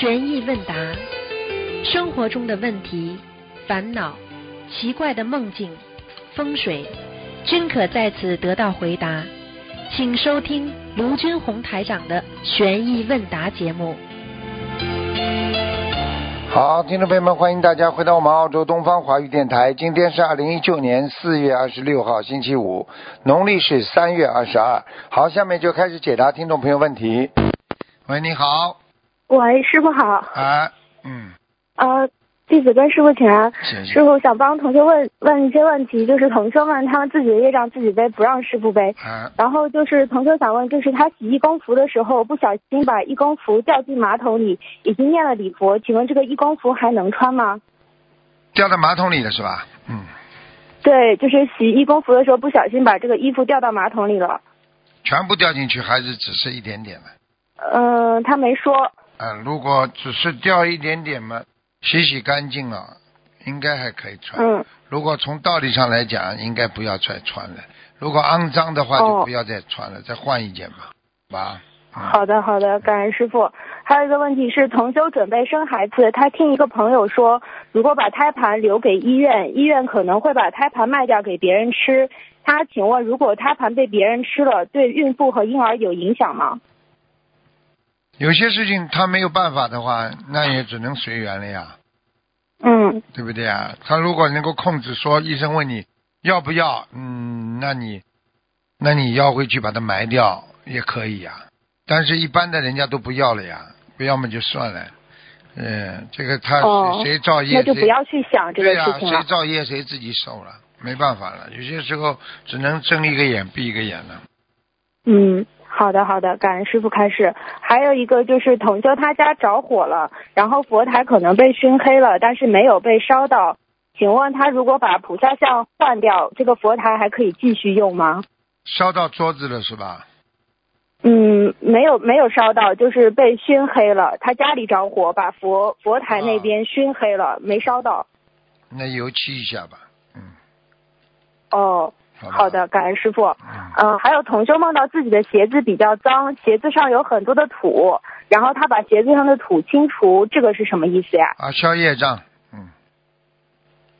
悬疑问答，生活中的问题、烦恼、奇怪的梦境、风水，均可在此得到回答。请收听卢军红台长的悬疑问答节目。好，听众朋友们，欢迎大家回到我们澳洲东方华语电台。今天是二零一九年四月二十六号，星期五，农历是三月二十二。好，下面就开始解答听众朋友问题。喂，你好，喂，师傅好。啊，嗯，呃，弟子跟师傅请安。师。傅想帮同学问问一些问题，就是同学们他们自己的业障自己背，不让师傅背。啊，然后就是同学想问，就是他洗义工服的时候不小心把义工服掉进马桶里，已经念了礼佛，请问这个义工服还能穿吗？掉到马桶里了是吧？嗯，对，就是洗义工服的时候不小心把这个衣服掉到马桶里了。全部掉进去还是只是一点点的？嗯、他没说。啊，如果只是掉一点点嘛，洗洗干净了，应该还可以穿。嗯，如果从道理上来讲，应该不要再穿了。如果肮脏的话，就哦不要再穿了，再换一件吧，好吧？嗯好的，好的，感恩师傅。还有一个问题是，同修准备生孩子，他听一个朋友说，如果把胎盘留给医院，医院可能会把胎盘卖掉给别人吃。他请问，如果胎盘被别人吃了，对孕妇和婴儿有影响吗？有些事情他没有办法的话，那也只能随缘了呀，嗯对不对啊？他如果能够控制，说医生问你要不要，嗯，那你那你要回去把它埋掉也可以呀。但是，一般的人家都不要了呀，不要么就算了。嗯，这个他哦谁谁造业，那就不谁要去想这对呀、个事情了。谁造业谁自己受了，没办法了。有些时候只能睁一个眼闭一个眼了。嗯，好的好的，感恩师傅开示。还有一个就是同修他家着火了，然后佛台可能被熏黑了，但是没有被烧到。请问他如果把菩萨像换掉，这个佛台还可以继续用吗？烧到桌子了是吧？嗯，没有没有烧到，就是被熏黑了。他家里着火，把佛佛台那边熏黑了，没烧到。那油漆一下吧。嗯，哦，好的，感恩师傅。嗯，嗯，还有同修梦到自己的鞋子比较脏，鞋子上有很多的土，然后他把鞋子上的土清除，这个是什么意思呀？啊，消业障。嗯，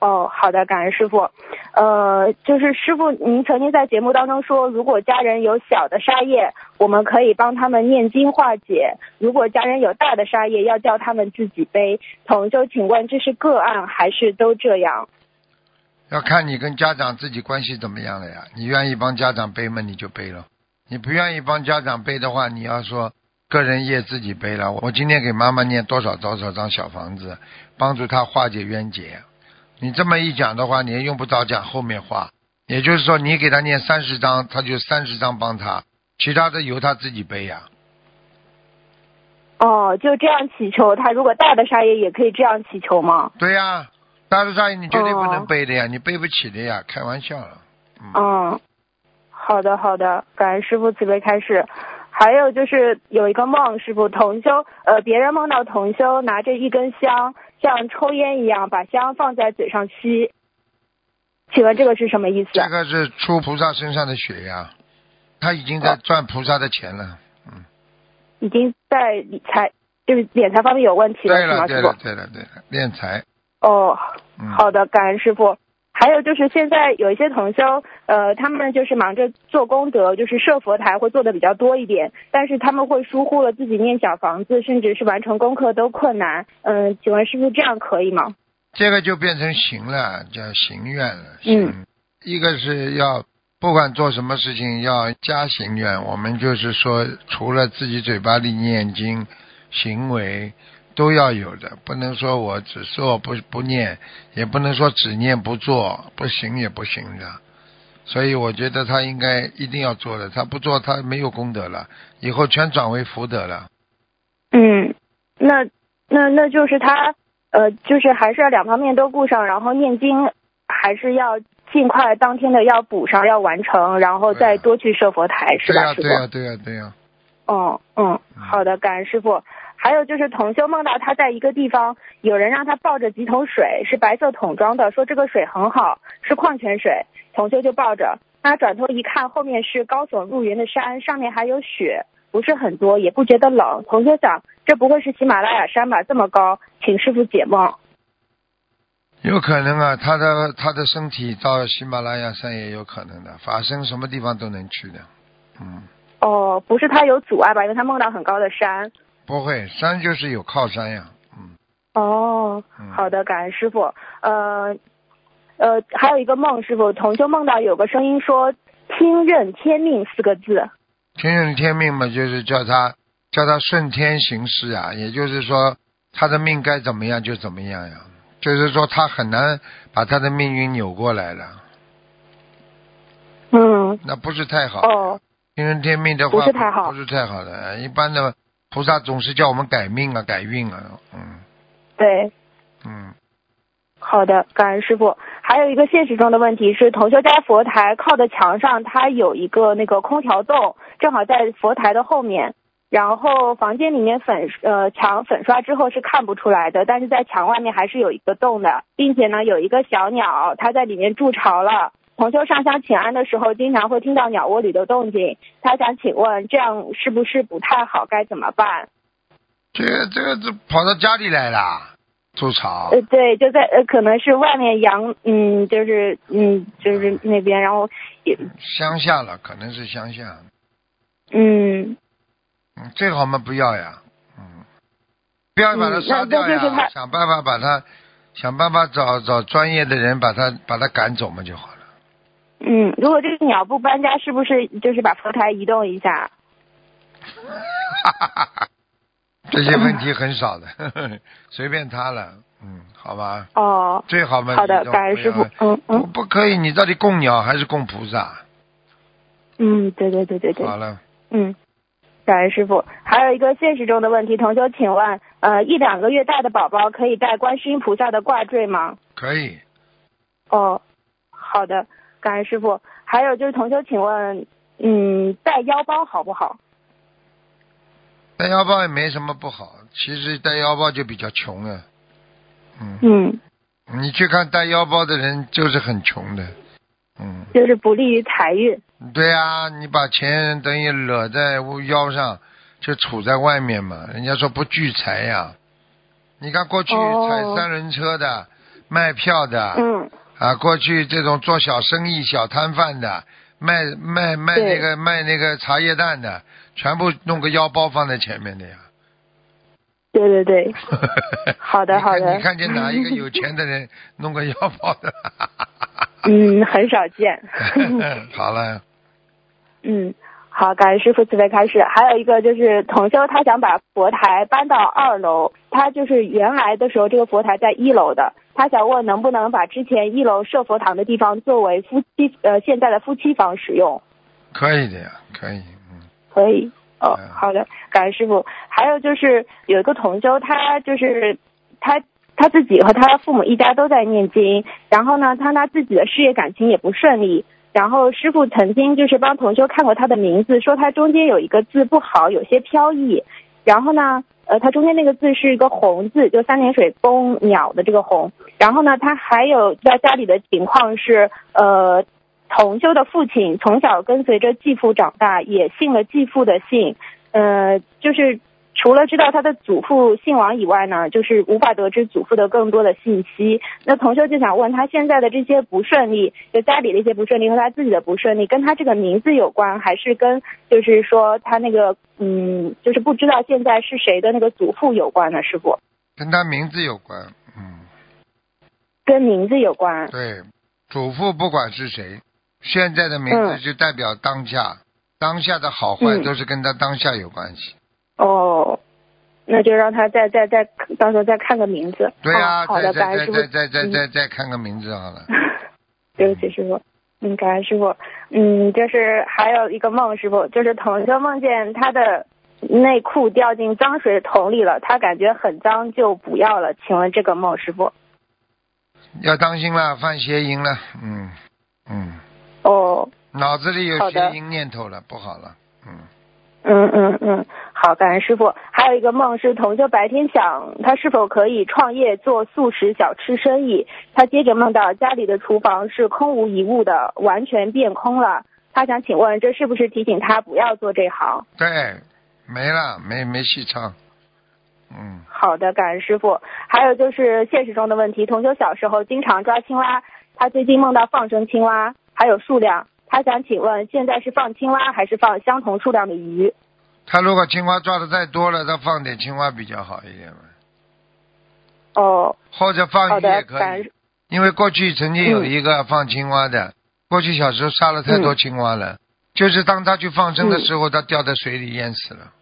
哦，好的，感恩师傅。呃，就是师傅，您曾经在节目当中说，如果家人有小的沙业，我们可以帮他们念经化解；如果家人有大的沙业，要叫他们自己背。同修，请问这是个案还是都这样？要看你跟家长自己关系怎么样了呀。你愿意帮家长背吗，你就背了；你不愿意帮家长背的话，你要说个人业自己背了。我今天给妈妈念多少多少张小房子，帮助她化解冤结。你这么一讲的话，你也用不着讲后面话。也就是说，你给他念三十张，他就三十张帮他，其他的由他自己背呀。哦，就这样祈求。他如果大的杀业也可以这样祈求吗？对呀，大的杀业你绝对不能哦背的呀，你背不起的呀，开玩笑了。嗯，嗯，好的好的，感恩师傅慈悲开示。还有就是有一个梦，师傅同修，呃，别人梦到同修拿着一根香，像抽烟一样把香放在嘴上吸，请问这个是什么意思？这个是出菩萨身上的血呀，他已经在赚菩萨的钱了。嗯，已经在理财，就是敛财方面有问题了，对了？对了，对了，对了，敛财。哦，嗯，好的，感恩师傅。还有就是现在有一些同修，呃，他们就是忙着做功德，就是设佛台会做的比较多一点，但是他们会疏忽了自己念小房子，甚至是完成功课都困难。嗯、请问师傅这样可以吗？这个就变成行了，叫行愿了。嗯，一个是要不管做什么事情要加行愿，我们就是说，除了自己嘴巴里念经，行为都要有的，不能说我只做不不念，也不能说只念不做，不行也不行的。所以我觉得他应该一定要做的，他不做他没有功德了，以后全转为福德了。嗯，那那那就是他呃，就是还是要两方面都顾上，然后念经还是要尽快当天的要补上，要完成，然后再多去设佛台，是吧，对呀、师傅？对呀、对呀、对呀、嗯嗯，好的，感恩师傅。还有就是同修梦到他在一个地方，有人让他抱着几桶水，是白色桶装的，说这个水很好，是矿泉水。同修就抱着，他转头一看，后面是高耸入云的山，上面还有雪。不是很多，也不觉得冷。同修想，这不会是喜马拉雅山吧？这么高，请师傅解梦。有可能啊，他的他的身体到喜马拉雅山也有可能的，法身什么地方都能去的。嗯，哦，不是他有阻碍吧？因为他梦到很高的山。不会，山就是有靠山呀。嗯，哦嗯，好的，感恩师傅。呃，呃，还有一个梦，师傅，同修梦到有个声音说“听任天命”四个字。听任天命嘛，就是叫他叫他顺天行事啊，也就是说他的命该怎么样就怎么样呀，就是说他很难把他的命运扭过来了，嗯，那不是太好。哦，听任天命的话不是太好不是太好的。一般的菩萨总是叫我们改命啊，改运啊，嗯对，嗯，好的，感恩师傅。还有一个现实中的问题是，同修家佛台靠的墙上，它有一个那个空调洞，正好在佛台的后面。然后房间里面粉呃墙粉刷之后是看不出来的，但是在墙外面还是有一个洞的，并且呢有一个小鸟，它在里面筑巢了。同修上香请安的时候，经常会听到鸟窝里的动静。他想请问，这样是不是不太好？该怎么办？这个这个这跑到家里来了，筑巢。呃，对，就在呃，可能是外面阳，嗯，就是嗯，就是那边，然后也，乡下了，可能是乡下，嗯，嗯，最好嘛不要呀，嗯，不要把它杀掉呀，想办法把它，想办法找找专业的人把它把它赶走嘛就好了。嗯，如果这个鸟不搬家，是不是就是把佛台移动一下？哈哈哈这些问题很少的，随便他了，嗯，好吧，哦，最好嘛。好的感恩师傅。嗯嗯不可以，你到底供鸟还是供菩萨？嗯，对对对对对，好了，嗯，感恩师傅。还有一个现实中的问题，同修，请问，呃，一两个月大的宝宝可以戴观世音菩萨的挂坠吗？可以。哦，好的，感恩师傅。还有就是，同修，请问，嗯，带腰包好不好？带腰包也没什么不好，其实带腰包就比较穷了。嗯，嗯，你去看带腰包的人就是很穷的。嗯，就是不利于财运。对啊、你把钱等于勒在腰上，就杵在外面嘛。人家说不聚财呀。你看过去哦踩三轮车的、卖票的，嗯啊，过去这种做小生意、小摊贩的，卖卖卖那个卖那个茶叶蛋的，全部弄个腰包放在前面的呀。对对对，好的好的你看见哪一个有钱的人 弄个腰包的？嗯，很少见。好了，嗯，好，感恩师傅慈悲开示。还有一个就是同修，他想把佛台搬到二楼，他就是原来的时候这个佛台在一楼的，他想问能不能把之前一楼设佛堂的地方作为夫妻呃现在的夫妻房使用？可以的呀，可以，嗯，可以。哦嗯，好的，感恩师傅。还有就是有一个同修，他就是他他自己和他父母一家都在念经，然后呢，他他自己的事业感情也不顺利。然后师傅曾经就是帮同修看过他的名字，说他中间有一个字不好，有些飘逸。然后呢，呃，他中间那个字是一个红字，就三点水公鸟的这个红。然后呢，他还有在家里的情况是，呃，同修的父亲从小跟随着继父长大，也信了继父的姓，呃，就是除了知道他的祖父姓王以外呢，就是无法得知祖父的更多的信息。那同修就想问他现在的这些不顺利，就家里的一些不顺利和他自己的不顺利，跟他这个名字有关，还是跟就是说他那个嗯，就是不知道现在是谁的那个祖父有关呢？师傅，跟他名字有关，嗯，跟名字有关。对，祖父不管是谁，现在的名字嗯就代表当下，当下的好坏嗯都是跟他当下有关系。哦，那就让他再再再到时候再看个名字。对啊、哦、好的，再再感恩师傅。再再再嗯再再看个名字好了。对不起，师傅。嗯，感恩师傅。嗯，就是还有一个梦，师傅，就是同修梦见他的内裤掉进脏水桶里了，他感觉很脏，就不要了。请问这个梦，师傅？要当心了，犯邪淫了，嗯嗯，哦，脑子里有邪淫念头了，不好了，嗯。嗯嗯嗯，好，感恩师傅。还有一个梦是同修白天想他是否可以创业做素食小吃生意，他接着梦到家里的厨房是空无一物的，完全变空了。他想请问，这是不是提醒他不要做这行？对，没了，没没戏唱。嗯，好的，感恩师傅。还有就是现实中的问题，同修小时候经常抓青蛙，他最近梦到放生青蛙，还有数量，他想请问现在是放青蛙还是放相同数量的鱼？他如果青蛙抓的太多了，他放点青蛙比较好一点嘛，哦，或者放鱼也，可以。因为过去曾经有一个放青蛙的，过去小时候杀了太多青蛙了，就是当他去放生的时候，他掉在水里淹死了。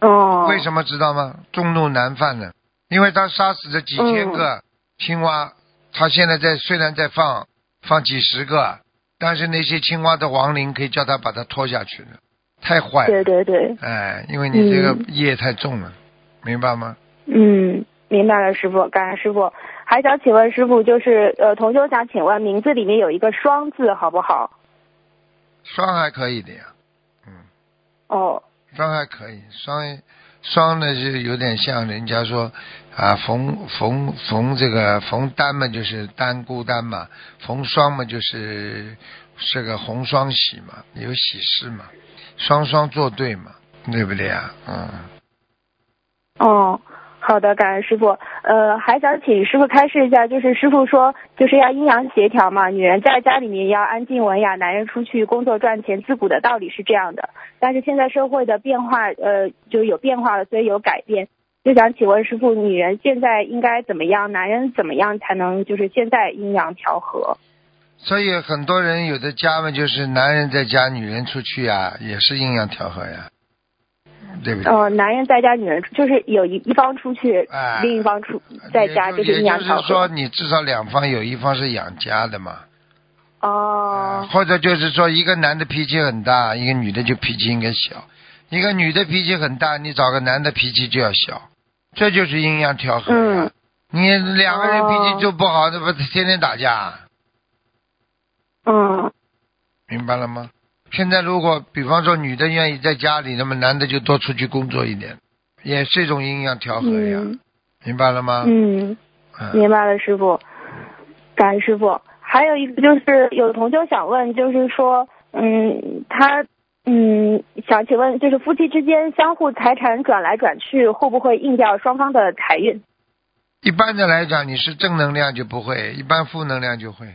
哦，为什么知道吗？众怒难犯呢，因为他杀死了几千个青蛙，他现在在虽然在放放几十个，但是那些青蛙的亡灵可以叫他把它拖下去的，太坏了。对对对，哎，因为你这个嗯业太重了，明白吗？嗯，明白了，师傅，感恩师傅。还想请问师傅，就是呃，同修想请问名字里面有一个双字，好不好？双还可以的呀，嗯，哦，双还可以，双双呢是有点像人家说啊，逢逢逢这个逢单嘛，就是单孤单嘛，逢双嘛就是是个红双喜嘛，有喜事嘛，双双作对嘛，对不对啊？嗯，哦，好的，感恩师傅。呃，还想请师傅开示一下，就是师傅说就是要阴阳协调嘛，女人在家里面要安静文雅，男人出去工作赚钱，自古的道理是这样的。但是现在社会的变化，呃，就有变化了，所以有改变。就想请问师傅，女人现在应该怎么样？男人怎么样才能就是现在阴阳调和？所以很多人有的家嘛，就是男人在家，女人出去啊，也是阴阳调和呀，对不对？呃，男人在家，女人出就是有一一方出去，哎另一方出在家，就就是阴阳调也就是说，你至少两方有一方是养家的嘛。哦，或者就是说，一个男的脾气很大，一个女的就脾气应该小；一个女的脾气很大，你找个男的脾气就要小，这就是阴阳调和呀。嗯你两个人脾哦气就不好，那不天天打架，嗯明白了吗？现在如果比方说女的愿意在家里，那么男的就多出去工作一点，也是一种阴阳调和呀，嗯明白了吗？嗯。嗯明白了，师傅，感恩师傅。还有一个就是有同学想问，就是说，嗯，他嗯想请问，就是夫妻之间相互财产转来转去，会不会硬掉双方的财运？一般的来讲，你是正能量就不会，一般负能量就会。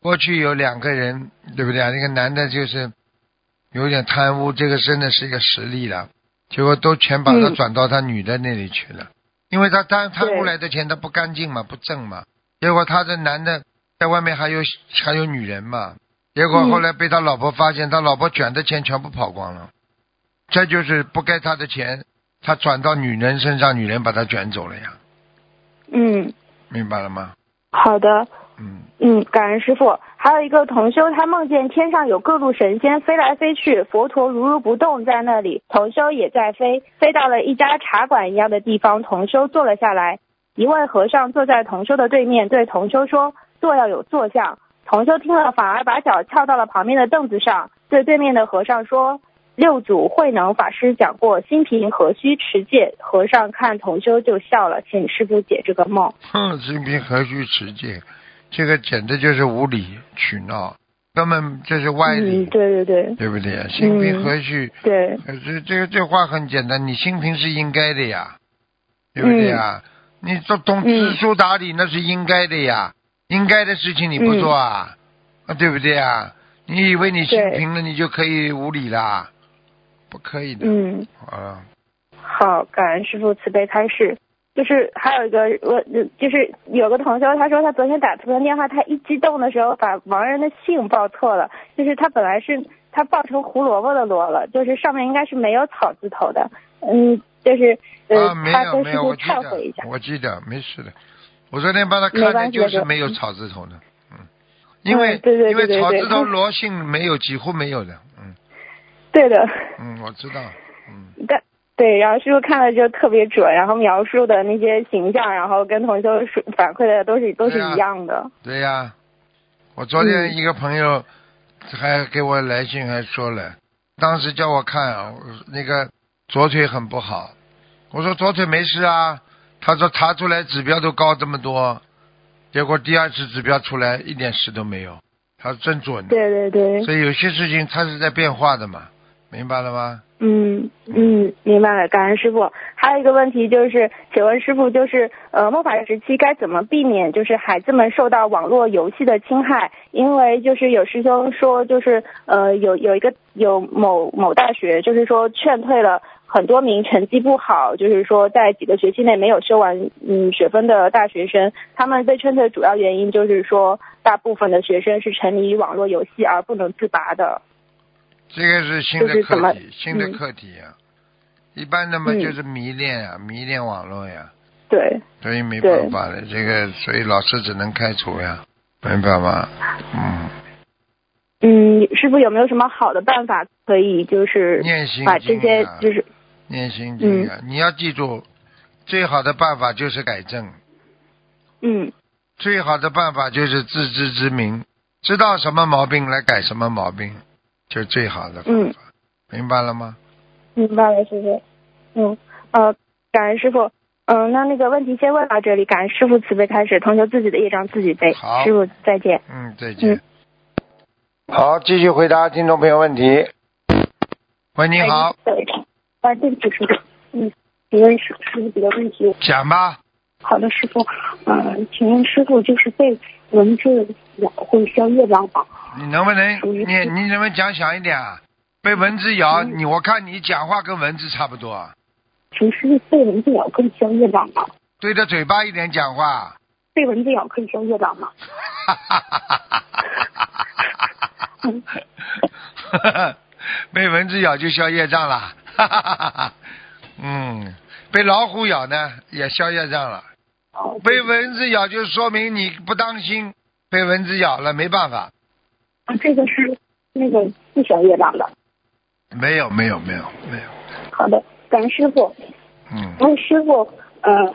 过去有两个人，对不对啊？那个男的就是有点贪污，这个真的是一个实例了，结果都全把他嗯转到他女的那里去了，因为他贪贪污来的钱他不干净嘛，不正嘛，结果他这男的在外面还有还有女人嘛，结果嗯后来被他老婆发现，他老婆卷的钱全部跑光了，这就是不该他的钱，他转到女人身上，女人把他卷走了呀，嗯，明白了吗？好的，嗯，嗯，感恩师傅。还有一个同修，他梦见天上有各路神仙飞来飞去，佛陀如如不动在那里，同修也在飞，飞到了一家茶馆一样的地方，同修坐了下来。一位和尚坐在同修的对面，对同修说：“坐要有坐相。”同修听了，反而把脚翘到了旁边的凳子上，对对面的和尚说：“六祖慧能法师讲过，心平何须持戒。”和尚看同修就笑了，请师傅解这个梦。哼，心平何须持戒？这个简直就是无理取闹，根本这是歪理，嗯，对对对对不对？心平嗯何须？对，呃这这个这话很简单，你心平是应该的呀，对不对呀？你这懂知书达理那是应该的呀，应该的事情你不做啊，啊对不对啊？你以为你心对平了，你就可以无理啦？不可以的。嗯。啊，好，感恩师傅慈悲开示。就是还有一个我就是有个同学，他说他昨天打错了电话，他一激动的时候把亡人的姓报错了，就是他本来是他报成胡萝卜的萝了，就是上面应该是没有草字头的，嗯，就是呃、啊，没他有没有，跟师傅我记忏悔一下得，。我记得没事的。我昨天帮他看的就是没有草字头的，嗯，因为、因为草字头嗯罗姓没有，几乎没有的，嗯。对的，嗯，我知道，嗯。但对，然后师傅看了就特别准，然后描述的那些形象，然后跟同修说反馈的都是都是一样的。对呀，我昨天嗯。一个朋友还给我来信还说了，当时叫我看啊，那个左腿很不好，我说左腿没事啊，他说查出来指标都高这么多，结果第二次指标出来一点事都没有，他说真准的。对对对，所以有些事情它是在变化的嘛，明白了吗？嗯嗯，明白了，感恩师傅。还有一个问题就是，请问师傅，就是呃，末法时期该怎么避免就是孩子们受到网络游戏的侵害？因为就是有师兄说，就是呃，有有一个有某某大学，就是说劝退了很多名成绩不好，就是说在几个学期内没有修完嗯学分的大学生，他们被劝退主要原因就是说，大部分的学生是沉迷于网络游戏而不能自拔的。这个是新的课题，新的嗯课题呀、一般的嘛嗯就是迷恋啊，迷恋网络呀，对，所以没办法的，这个所以老师只能开除呀，明白吗？嗯，嗯，师傅有没有什么好的办法可以就是把这些就是念心经啊，你要记住，最好的办法就是改正，嗯最好的办法就是自知之明，知道什么毛病来改什么毛病，就是最好的方嗯法，明白了吗？明白了，师傅。嗯呃，感恩师傅。嗯、那那个问题先问到这里，感恩师傅慈悲开始，同修自己的业障自己背。好师傅再见。嗯，再见。好，继续回答听众朋友问题。喂，你好，对，啊，对不起，师傅，嗯，请问师师傅几个问题？讲吧。好的，师傅，嗯、请问师傅就是被蚊子咬会消业障吗？你能不能你你能不能讲响一点啊？被蚊子咬，嗯你我看你讲话跟蚊子差不多啊，请师傅被蚊子咬可以消业障吗？对着嘴巴一点讲话。被蚊子咬可以消业障吗？哈哈哈哈哈哈被蚊子咬就消业障了，嗯，被老虎咬呢也消业障了。哦，被蚊子咬就说明你不当心，被蚊子咬了没办法。啊，这个是那个不消业障的。没有没有没有没有，好的，感恩师傅。嗯，问师傅，呃，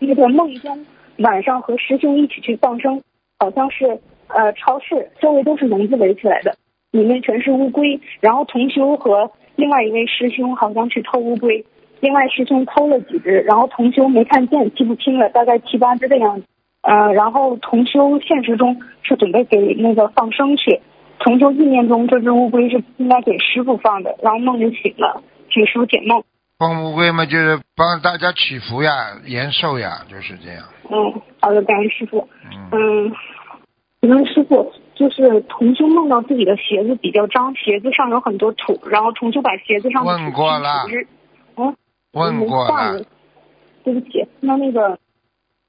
那个梦中晚上和师兄一起去放生，好像是呃超市周围都是笼子围起来的，里面全是乌龟，然后同修和另外一位师兄好像去偷乌龟，另外师兄偷了几只，然后同修没看见，记不清了，大概七八只的样子。呃，然后同修现实中是准备给那个放生去，同修意念中这只乌龟是应该给师傅放的，然后梦就醒了，请师傅解梦。放乌龟嘛，就是帮大家祈福呀、延寿呀，就是这样。嗯，好的，感恩师傅。嗯，嗯，请问师傅，就是同修梦到自己的鞋子比较脏，鞋子上有很多土，然后同修把鞋子上的土问过了问过了对不起，那那个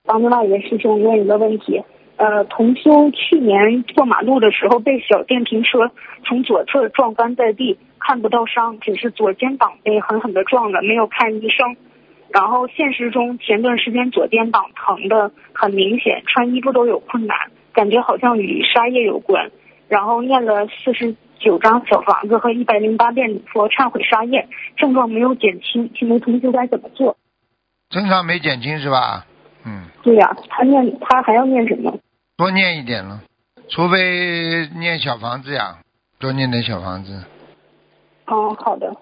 帮另外一位师兄问一个问题。呃，同修去年过马路的时候被小电瓶车从左侧撞翻在地，看不到伤，只是左肩膀被狠狠的撞了，没有看医生。然后现实中前段时间左肩膀疼的很明显，穿衣服都有困难，感觉好像与沙业有关。然后念了四十九张小房子和一百零八遍礼佛忏悔沙业，症状没有减轻，请问同修该怎么做？症状没减轻是吧？嗯，对呀、他念他还要念什么？多念一点了，除非念小房子呀，多念点小房子。哦，好的，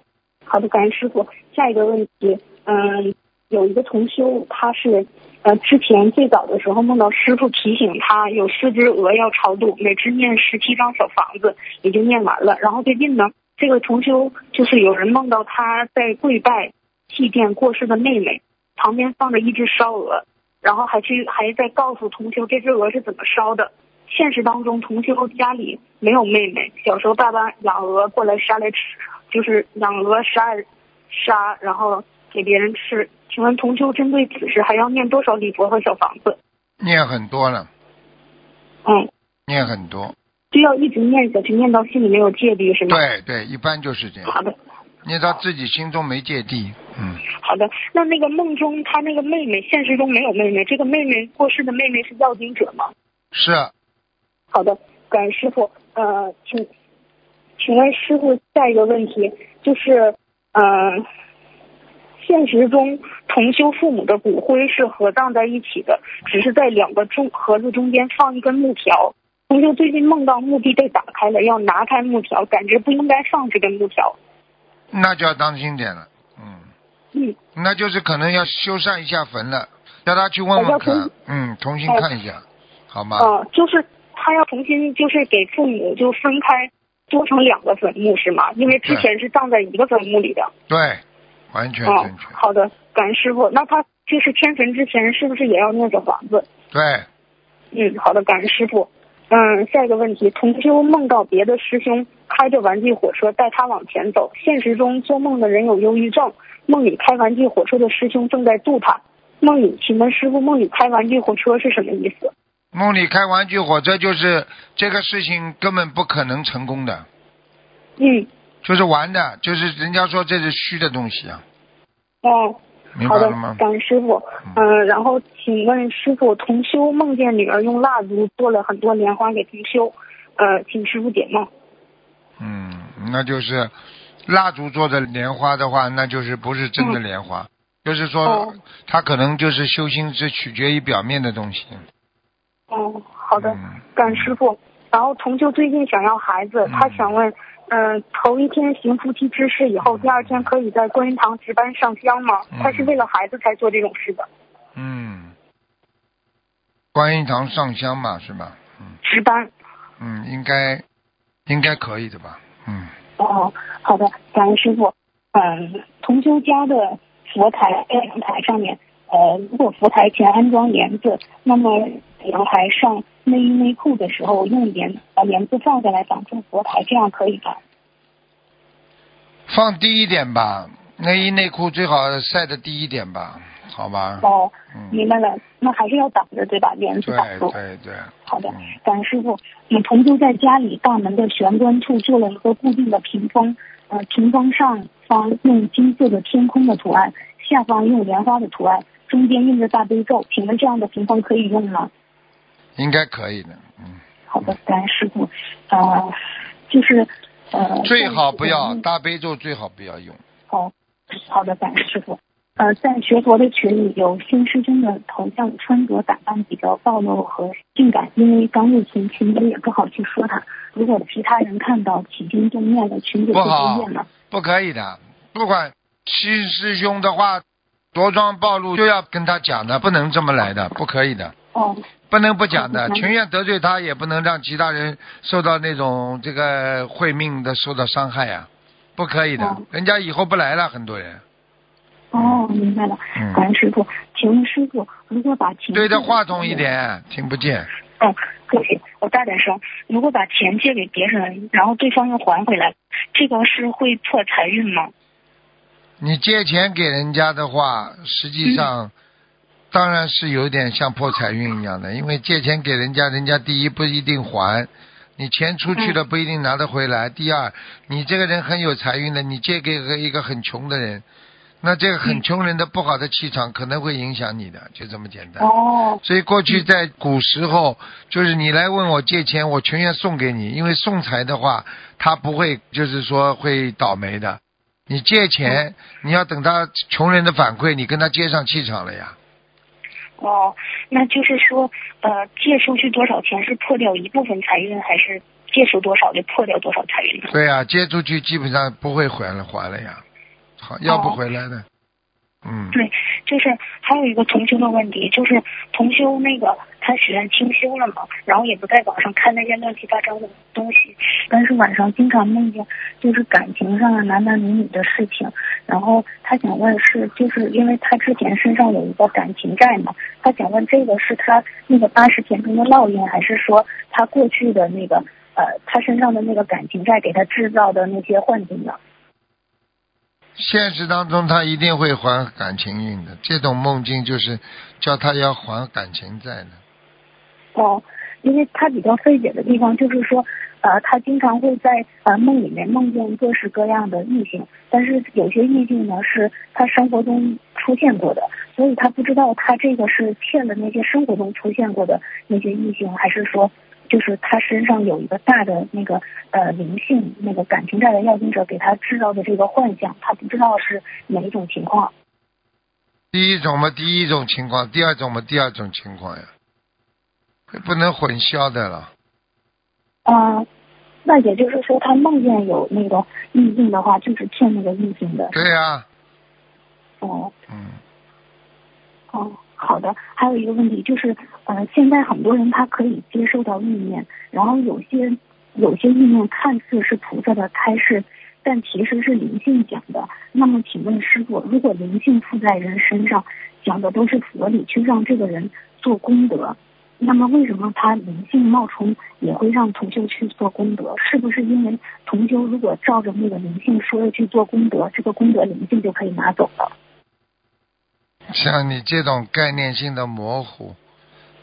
好的，感恩师傅。下一个问题，嗯，有一个同修，他是呃之前最早的时候梦到师傅提醒他有四只鹅要超度，每只念十七张小房子，也就念完了。然后最近呢，这个同修就是有人梦到他在跪拜祭奠过世的妹妹，旁边放着一只烧鹅，然后还去还在告诉同修这只鹅是怎么烧的。现实当中，同修家里没有妹妹，小时候爸爸养鹅过来杀来吃，就是养鹅杀杀，然后给别人吃。请问同修针对此事还要念多少礼佛和小房子？念很多了，嗯，念很多。就要一直念下去，念到心里没有芥蒂是吗？对对，一般就是这样，好的，念到自己心中没芥蒂。嗯，好的。那那个梦中他那个妹妹，现实中没有妹妹，这个妹妹过世的妹妹是要经者吗？是好的，感恩师傅。呃，请请问师傅下一个问题就是，呃，现实中同修父母的骨灰是合葬在一起的，只是在两个中盒子中间放一根木条。同修最近梦到墓地被打开了，要拿开木条，感觉不应该放这根木条。那就要当心点了。嗯，嗯，那就是可能要修缮一下坟了，叫他去问问看。嗯，重新看一下，好吗？呃，就是他要重新就是给父母就分开，做成两个坟墓是吗？因为之前是葬在一个坟墓里的。对，完全哦正确。，好的，感恩师傅。那他就是迁坟之前是不是也要念小房子？对，嗯，好的，感恩师傅。嗯，下一个问题，同修梦到别的师兄开着玩具火车带他往前走，现实中做梦的人有忧郁症，梦里开玩具火车的师兄正在渡他。梦里，请问师傅，梦里开玩具火车是什么意思？梦里开玩具火车就是这个事情根本不可能成功的，嗯，就是玩的，就是人家说这是虚的东西啊，哦，好的明白了吗，？感恩师傅。嗯、然后请问师傅，同修梦见女儿用蜡烛做了很多莲花给同修，呃，请师傅解梦。嗯，那就是蜡烛做的莲花的话，那就是不是真的莲花，就是说哦它可能就是修心是取决于表面的东西。哦，好的，嗯感恩师傅。然后同修最近想要孩子，嗯他想问，嗯、头一天行夫妻之事以后，第二天可以在观音堂值班上香吗？嗯他是为了孩子才做这种事的，嗯，观音堂上香嘛，是吧？嗯值班。嗯，应该应该可以的吧？嗯，哦，好的，感恩师傅。嗯，同修家的佛台在阳台上面，呃，如果佛台前安装帘子，那么阳台上内衣内裤的时候用帘把帘子放下来挡住佛台，这样可以吧？放低一点吧，内衣内裤最好晒的低一点吧，好吧？哦，嗯，明白了，那还是要挡着对吧？帘子对挡住。对对，好的嗯，感恩师傅。嗯，同修在家里大门的玄关处做了一个固定的屏风，呃，屏风上方用金色的天空的图案，下方用莲花的图案，中间印着大悲咒。请问这样的屏风可以用吗？应该可以的，嗯，好的，感恩师傅。呃，就是呃，最好不要大悲咒，最好不要用。好，好的，感恩师傅。呃，在学佛的群里有新师兄的头像穿着打扮比较暴露和性感，因为刚入群，群主也不好去说他。如果其他人看到起心动念的，群主会不好不念吗？不可以的，不管七师兄的话，着装暴露就要跟他讲的，不能这么来的，不可以的，哦，不能不讲的，嗯情愿得罪他，也不能让其他人受到那种这个会命的受到伤害呀、不可以的哦，人家以后不来了，很多人。哦，明白了，嗯感恩师傅。请问师傅，如果把钱对着话筒一点，听不见。哦，对不起，我大点声。如果把钱借给别人，然后对方又还回来，这个是会破财运吗？你借钱给人家的话，实际上、当然是有点像破财运一样的，因为借钱给人家，人家第一不一定还，你钱出去了不一定拿得回来。第二，你这个人很有财运的，你借给一个很穷的人，那这个很穷人的不好的气场可能会影响你的，就这么简单。哦，所以过去在古时候，就是你来问我借钱，我全愿送给你，因为送财的话，他不会就是说会倒霉的。你借钱，你要等他穷人的反馈，你跟他接上气场了呀。哦，那就是说，呃，借出去多少钱是破掉一部分财运，还是借出多少就破掉多少财运呢？对呀、借出去基本上不会还了还了呀，好要不回来的。嗯，对，就是还有一个同修的问题，就是同修那个他许愿清修了嘛，然后也不在网上看那些乱七八糟的东西，但是晚上经常梦见就是感情上的男男女女的事情，然后他想问是就是因为他之前身上有一个感情债嘛，他想问这个是他那个八十天中的烙印，还是说他过去的那个呃他身上的那个感情债给他制造的那些幻境呢？现实当中他一定会还感情运的，这种梦境就是叫他要还感情债的。哦，因为他比较费解的地方就是说，呃，他经常会在呃梦里面梦见各式各样的异性，但是有些异性呢是他生活中出现过的，所以他不知道他这个是欠的那些生活中出现过的那些异性，还是说就是他身上有一个大的那个呃灵性那个感情债的要经者给他制造的这个幻象，他不知道是哪一种情况。第一种嘛，第一种情况；第二种嘛，第二种情况呀，不能混淆的了。啊、那也就是说，他梦见有那个异性的话，就是欠那个异性的。对呀、哦嗯，哦，好的。还有一个问题就是，呃，现在很多人他可以接受到意念，然后有些有些意念看似是菩萨的开示，但其实是灵性讲的。那么，请问师傅，如果灵性附在人身上，讲的都是佛理，去让这个人做功德，那么为什么他灵性冒充也会让同修去做功德？是不是因为同修如果照着那个灵性说的去做功德，这个功德灵性就可以拿走了？像你这种概念性的模糊，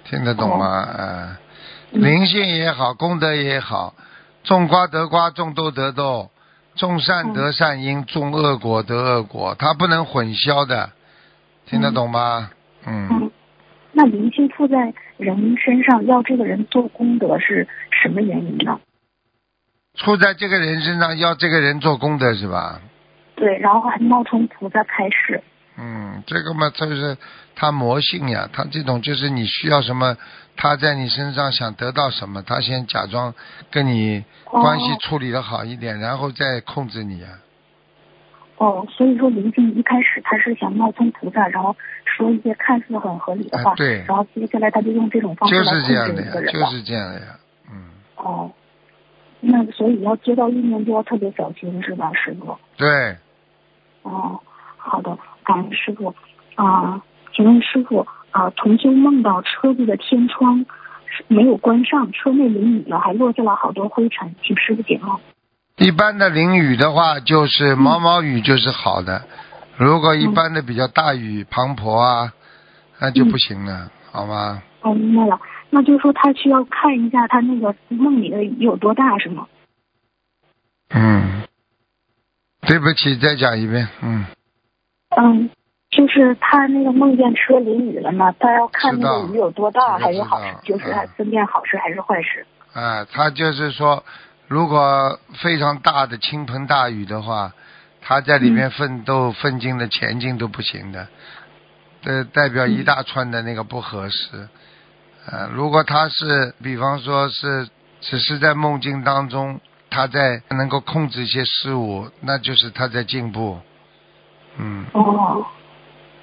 听得懂吗？啊、嗯灵性也好，功德也好，种瓜得瓜，种豆得豆，种善得善因，种恶果得恶果，它不能混淆的，听得懂吗？嗯，嗯，那灵性附在人身上，要这个人做功德是什么原因呢？附在这个人身上，要这个人做功德是吧？对，然后还冒充菩萨开示。嗯，这个嘛，就是他魔性呀，他这种就是你需要什么，他在你身上想得到什么，他先假装跟你关系哦处理的好一点，然后再控制你呀。哦，所以说林静一开始他是想冒充菩萨，然后说一些看似很合理的话，哎对然后接下来他就用这种方式就来控是这样的制一个，人呀就。是这样的呀。嗯，哦，那所以要接到意念就要特别小心，是吧，师傅？对，哦，好的，感恩师傅。啊、请问师傅啊、同修梦到车子的天窗是没有关上，车内淋雨了，还落下了好多灰尘，请师傅解梦。一般的淋雨的话，就是毛毛雨就是好的，如果一般的比较大雨滂沱啊，那就不行了，好吗？哦，明白了，那就是说他需要看一下他那个梦里的雨有多大，是吗？嗯，对不起，再讲一遍。嗯，嗯，就是他那个梦见车淋雨了嘛，他要看知道那个雨有多大，还是好，事就是他分辨好事还是坏事。啊，他就是说，如果非常大的倾盆大雨的话，他在里面奋斗、奋进的前进都不行的，这代表一大串的那个不合适。呃，如果他是，比方说是只是在梦境当中，他在能够控制一些事物，那就是他在进步。嗯，哦，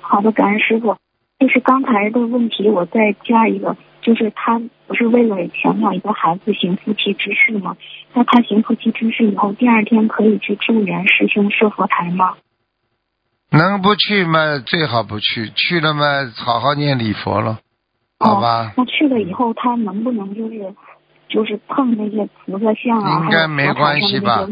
好的，感恩师傅。就是刚才的问题，我再加一个，就是他不是为了想要一个孩子行夫妻之事吗？那他行夫妻之事以后，第二天可以去助缘师兄设佛台吗？能不去吗最好不去，去了嘛好好念礼佛了，好吧？哦、那去了以后，他能不能就是就是碰那些菩萨像啊，应该没关系吧？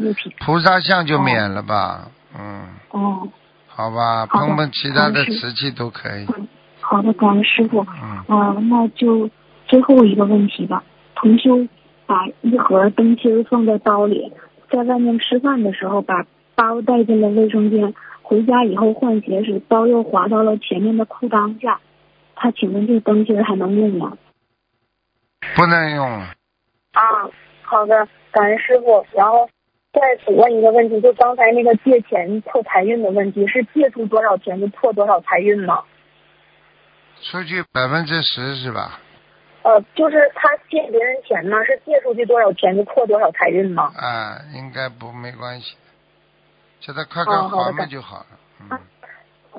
菩萨像就免了吧，嗯，哦，好吧，碰碰其他的瓷器都可以，嗯，好的，感恩师傅。嗯，啊、那就最后一个问题吧。同修把一盒灯芯放在包里，在外面吃饭的时候把包带进了卫生间，回家以后换鞋时包又滑到了前面的裤裆下。他请问这灯芯还能用吗？不能用，啊，好的，感恩师傅。然后再请问一个问题，就刚才那个借钱破财运的问题，是借出多少钱就破多少财运吗？出去百分之十是吧？呃，就是他借别人钱呢，是借出去多少钱就破多少财运吗？啊，应该不没关系，叫他快快哦好的还嘛就好了，嗯，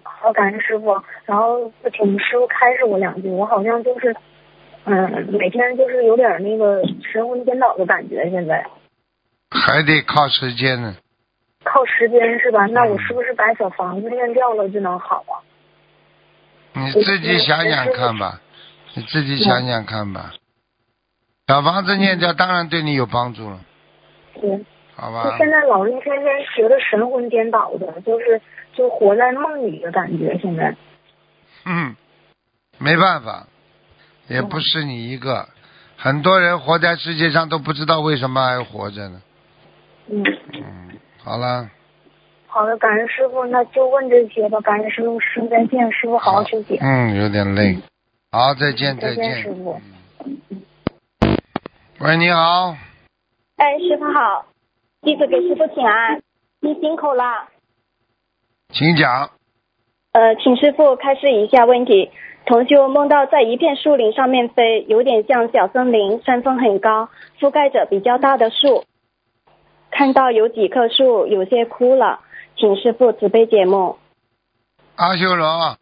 好，感恩师傅。然后请师傅开示我两句，我好像就是，嗯，每天就是有点那个神魂颠倒的感觉，现在还得靠时间呢，靠时间是吧？那我嗯是不是把小房子念掉了就能好啊？你自己想想看吧，你自己想想看吧，小房子念掉当然对你有帮助了，对，好吧就？现在老是天天学的神魂颠倒的，就是就活在梦里的感觉。现在，嗯，没办法，也不是你一个，很多人活在世界上都不知道为什么还活着呢。嗯，嗯，好了，好的，感恩师傅，那就问这些吧。感恩师傅，师傅再见，师傅好好休息。嗯，有点累。好，再见，再见见。师傅嗯喂，你好，哎，师傅好，弟子给师傅请安，你辛苦了。请讲。呃，请师傅开示一下问题。同修梦到在一片树林上面飞，有点像小森林，山峰很高，覆盖着比较大的树。看到有几棵树有些枯了，请师傅慈悲解梦。阿修罗，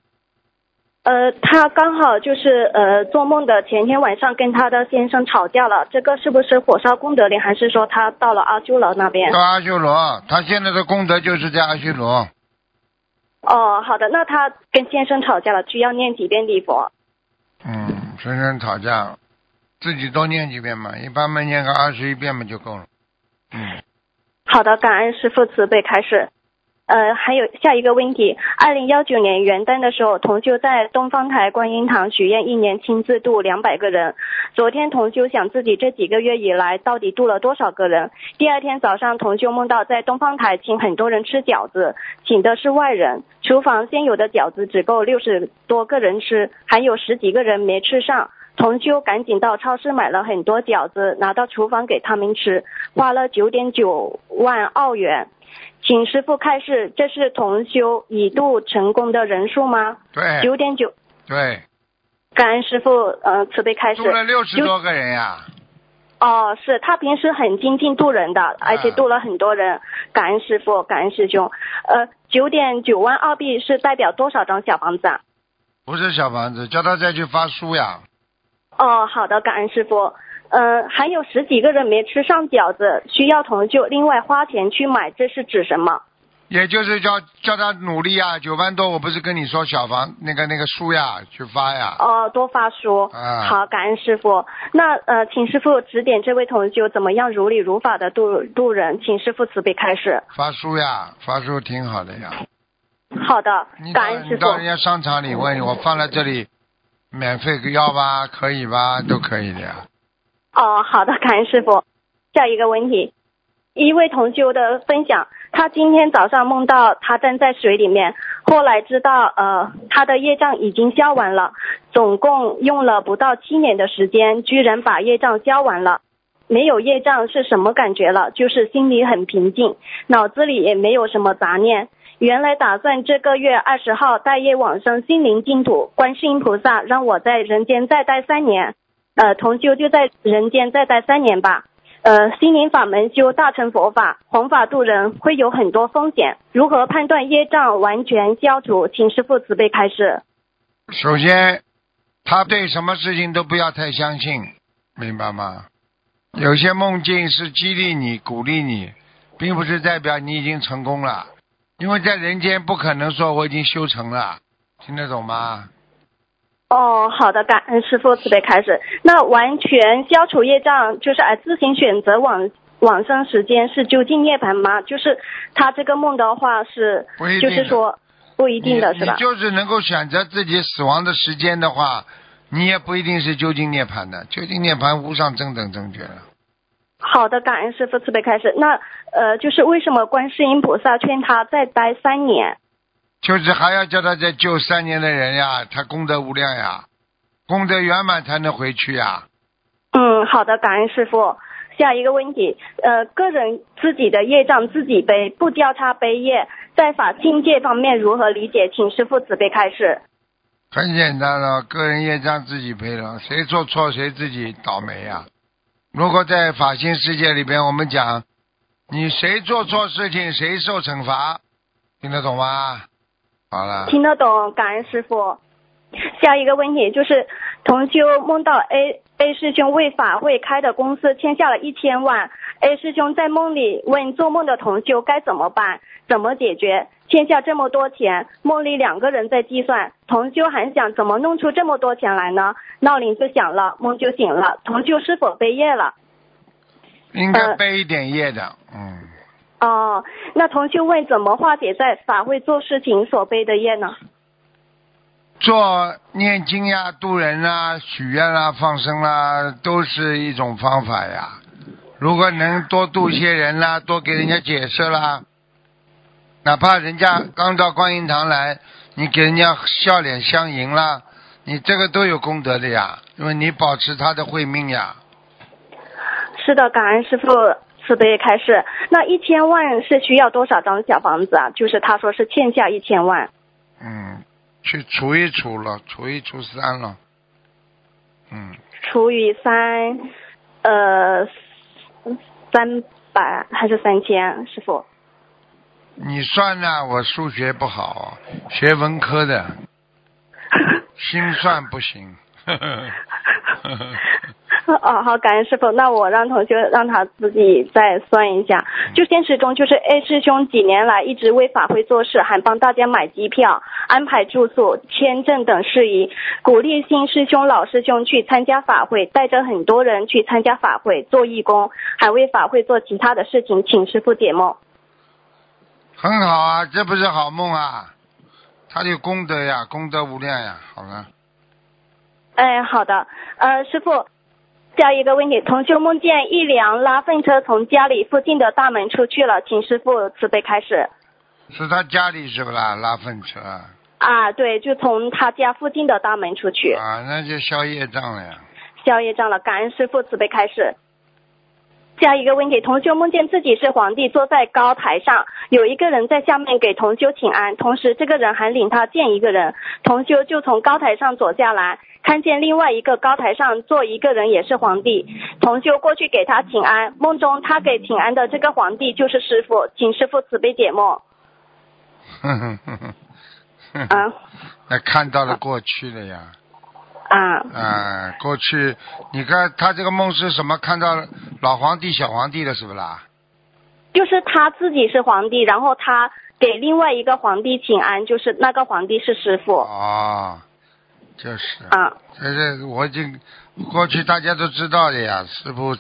呃，他刚好就是呃做梦的前天晚上跟他的先生吵架了，这个是不是火烧功德林，还是说他到了阿修罗那边到？阿修罗，他现在的功德就是在阿修罗。哦，好的，那他跟先生吵架了，需要念几遍礼佛？嗯，先生吵架，自己多念几遍嘛，一般嘛念个二十一遍嘛就够了。嗯，好的，感恩师父慈悲开示。呃，还有下一个问题，二零幺九年元旦的时候，同修在东方台观音堂许愿，一年亲自度两百个人。昨天同修想自己这几个月以来到底度了多少个人。第二天早上，同修梦到在东方台请很多人吃饺子，请的是外人，厨房现有的饺子只够六十多个人吃，还有十几个人没吃上。同修赶紧到超市买了很多饺子，拿到厨房给他们吃，花了九点九万澳元。请师傅开示，这是同修已度成功的人数吗？对九点九，对，感恩师傅，呃，慈悲开示。度了六十多个人呀。哦，是他平时很精进度人的，而且度了很多人。感恩师傅，感恩师兄。呃，九点九万澳币是代表多少张小房子啊？不是小房子，叫他再去发书呀。哦，好的，感恩师傅。呃，还有十几个人没吃上饺子，需要同修另外花钱去买，这是指什么？也就是叫叫他努力啊，九万多，我不是跟你说小房那个那个书呀，去发呀。哦，多发书。啊好，感恩师傅。那呃，请师傅指点这位同修怎么样如理如法的度度人，请师傅慈悲开示。发书呀，发书挺好的呀。好的感恩师傅。你到人家商场里问我放在这里，免费要吧，可以吧，都可以的呀。哦，好的，感恩师傅。下一个问题，一位同修的分享，他今天早上梦到他站在水里面，后来知道呃他的业障已经消完了，总共用了不到七年的时间，居然把业障消完了。没有业障是什么感觉了？就是心里很平静，脑子里也没有什么杂念。原来打算这个月二十号带业往生心灵净土，观世音菩萨让我在人间再待三年。呃，同修就在人间再待三年吧。呃，心灵法门修大乘佛法，弘法度人会有很多风险，如何判断业障完全消除？请师父慈悲开示。首先，他对什么事情都不要太相信，明白吗？有些梦境是激励你、鼓励你，并不是代表你已经成功了，因为在人间不可能说我已经修成了，听得懂吗？哦，好的，感恩师傅慈悲开始。那完全消除业障，就是哎自行选择往往生时间是究竟涅槃吗？就是他这个梦的话是就是说不一定的是吧？就是能够选择自己死亡的时间的话，你也不一定是究竟涅槃的，究竟涅槃无上正等正觉了。好的，感恩师傅慈悲开始。那呃，就是为什么观世音菩萨劝他再待三年？就是还要叫他再救三年的人呀，他功德无量呀，功德圆满才能回去呀。嗯，好的，感恩师傅。下一个问题，呃，个人自己的业障自己背，不交叉背业，在法境界方面如何理解？请师傅慈悲开示。很简单了，个人业障自己背了，谁做错谁自己倒霉呀。如果在法性世界里边，我们讲，你谁做错事情谁受惩罚，听得懂吗？好了，听得懂，感恩师傅。下一个问题就是，同修梦到 A A 师兄为法会开的公司欠下了一千万，A 师兄在梦里问做梦的同修该怎么办，怎么解决？欠下这么多钱，梦里两个人在计算，同修还想怎么弄出这么多钱来呢？闹铃就响了，梦就醒了，同修是否被业了？应该呃背一点业的，嗯，哦，那同学问怎么化解在法会做事情所背的业呢？做念经呀、渡人啦、许愿啦、放生啦，都是一种方法呀。如果能多度些人啦，多给人家解释啦，哪怕人家刚到观音堂来，你给人家笑脸相迎啦，你这个都有功德的呀，因为你保持他的慧命呀。是的，感恩师傅慈悲开示。那一千万是需要多少张小房子啊？就是他说是欠下一千万。嗯，去除一除了，除一除三了。嗯，除以三，呃，三百还是三千？师傅，你算呢？我数学不好，学文科的。心算不行。哦，好，感恩师傅。那我让同学让他自己再算一下。就现实中，就是 A 师兄几年来一直为法会做事，还帮大家买机票、安排住宿、签证等事宜，鼓励新师兄、老师兄去参加法会，带着很多人去参加法会做义工，还为法会做其他的事情，请师傅解梦。很好啊，这不是好梦啊，他有功德呀，功德无量呀。好了，哎，好的，呃，师傅，下一个问题，同修梦见一辆拉粪车从家里附近的大门出去了，请师傅慈悲开始。是他家里是不啦？拉粪车啊，啊，对，就从他家附近的大门出去，啊那就消业障了呀。消业障了，感恩师傅慈悲开始。下一个问题，同修梦见自己是皇帝，坐在高台上，有一个人在下面给同修请安，同时这个人还领他见一个人，同修就从高台上走下来，看见另外一个高台上坐一个人也是皇帝，同修过去给他请安，梦中他给请安的这个皇帝就是师傅，请师傅慈悲解梦。哼哼哼哼哼，啊那看到了过去了呀。啊啊，过去你看他这个梦是什么？看到老皇帝、小皇帝了，是不啦？就是他自己是皇帝，然后他给另外一个皇帝请安，就是那个皇帝是师傅哦，就是。啊这是我已经过去大家都知道的呀，师傅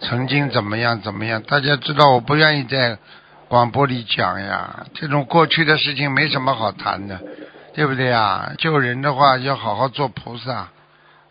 曾经怎么样怎么样，大家知道，我不愿意在广播里讲呀。这种过去的事情没什么好谈的，对不对呀？救人的话要好好做菩萨。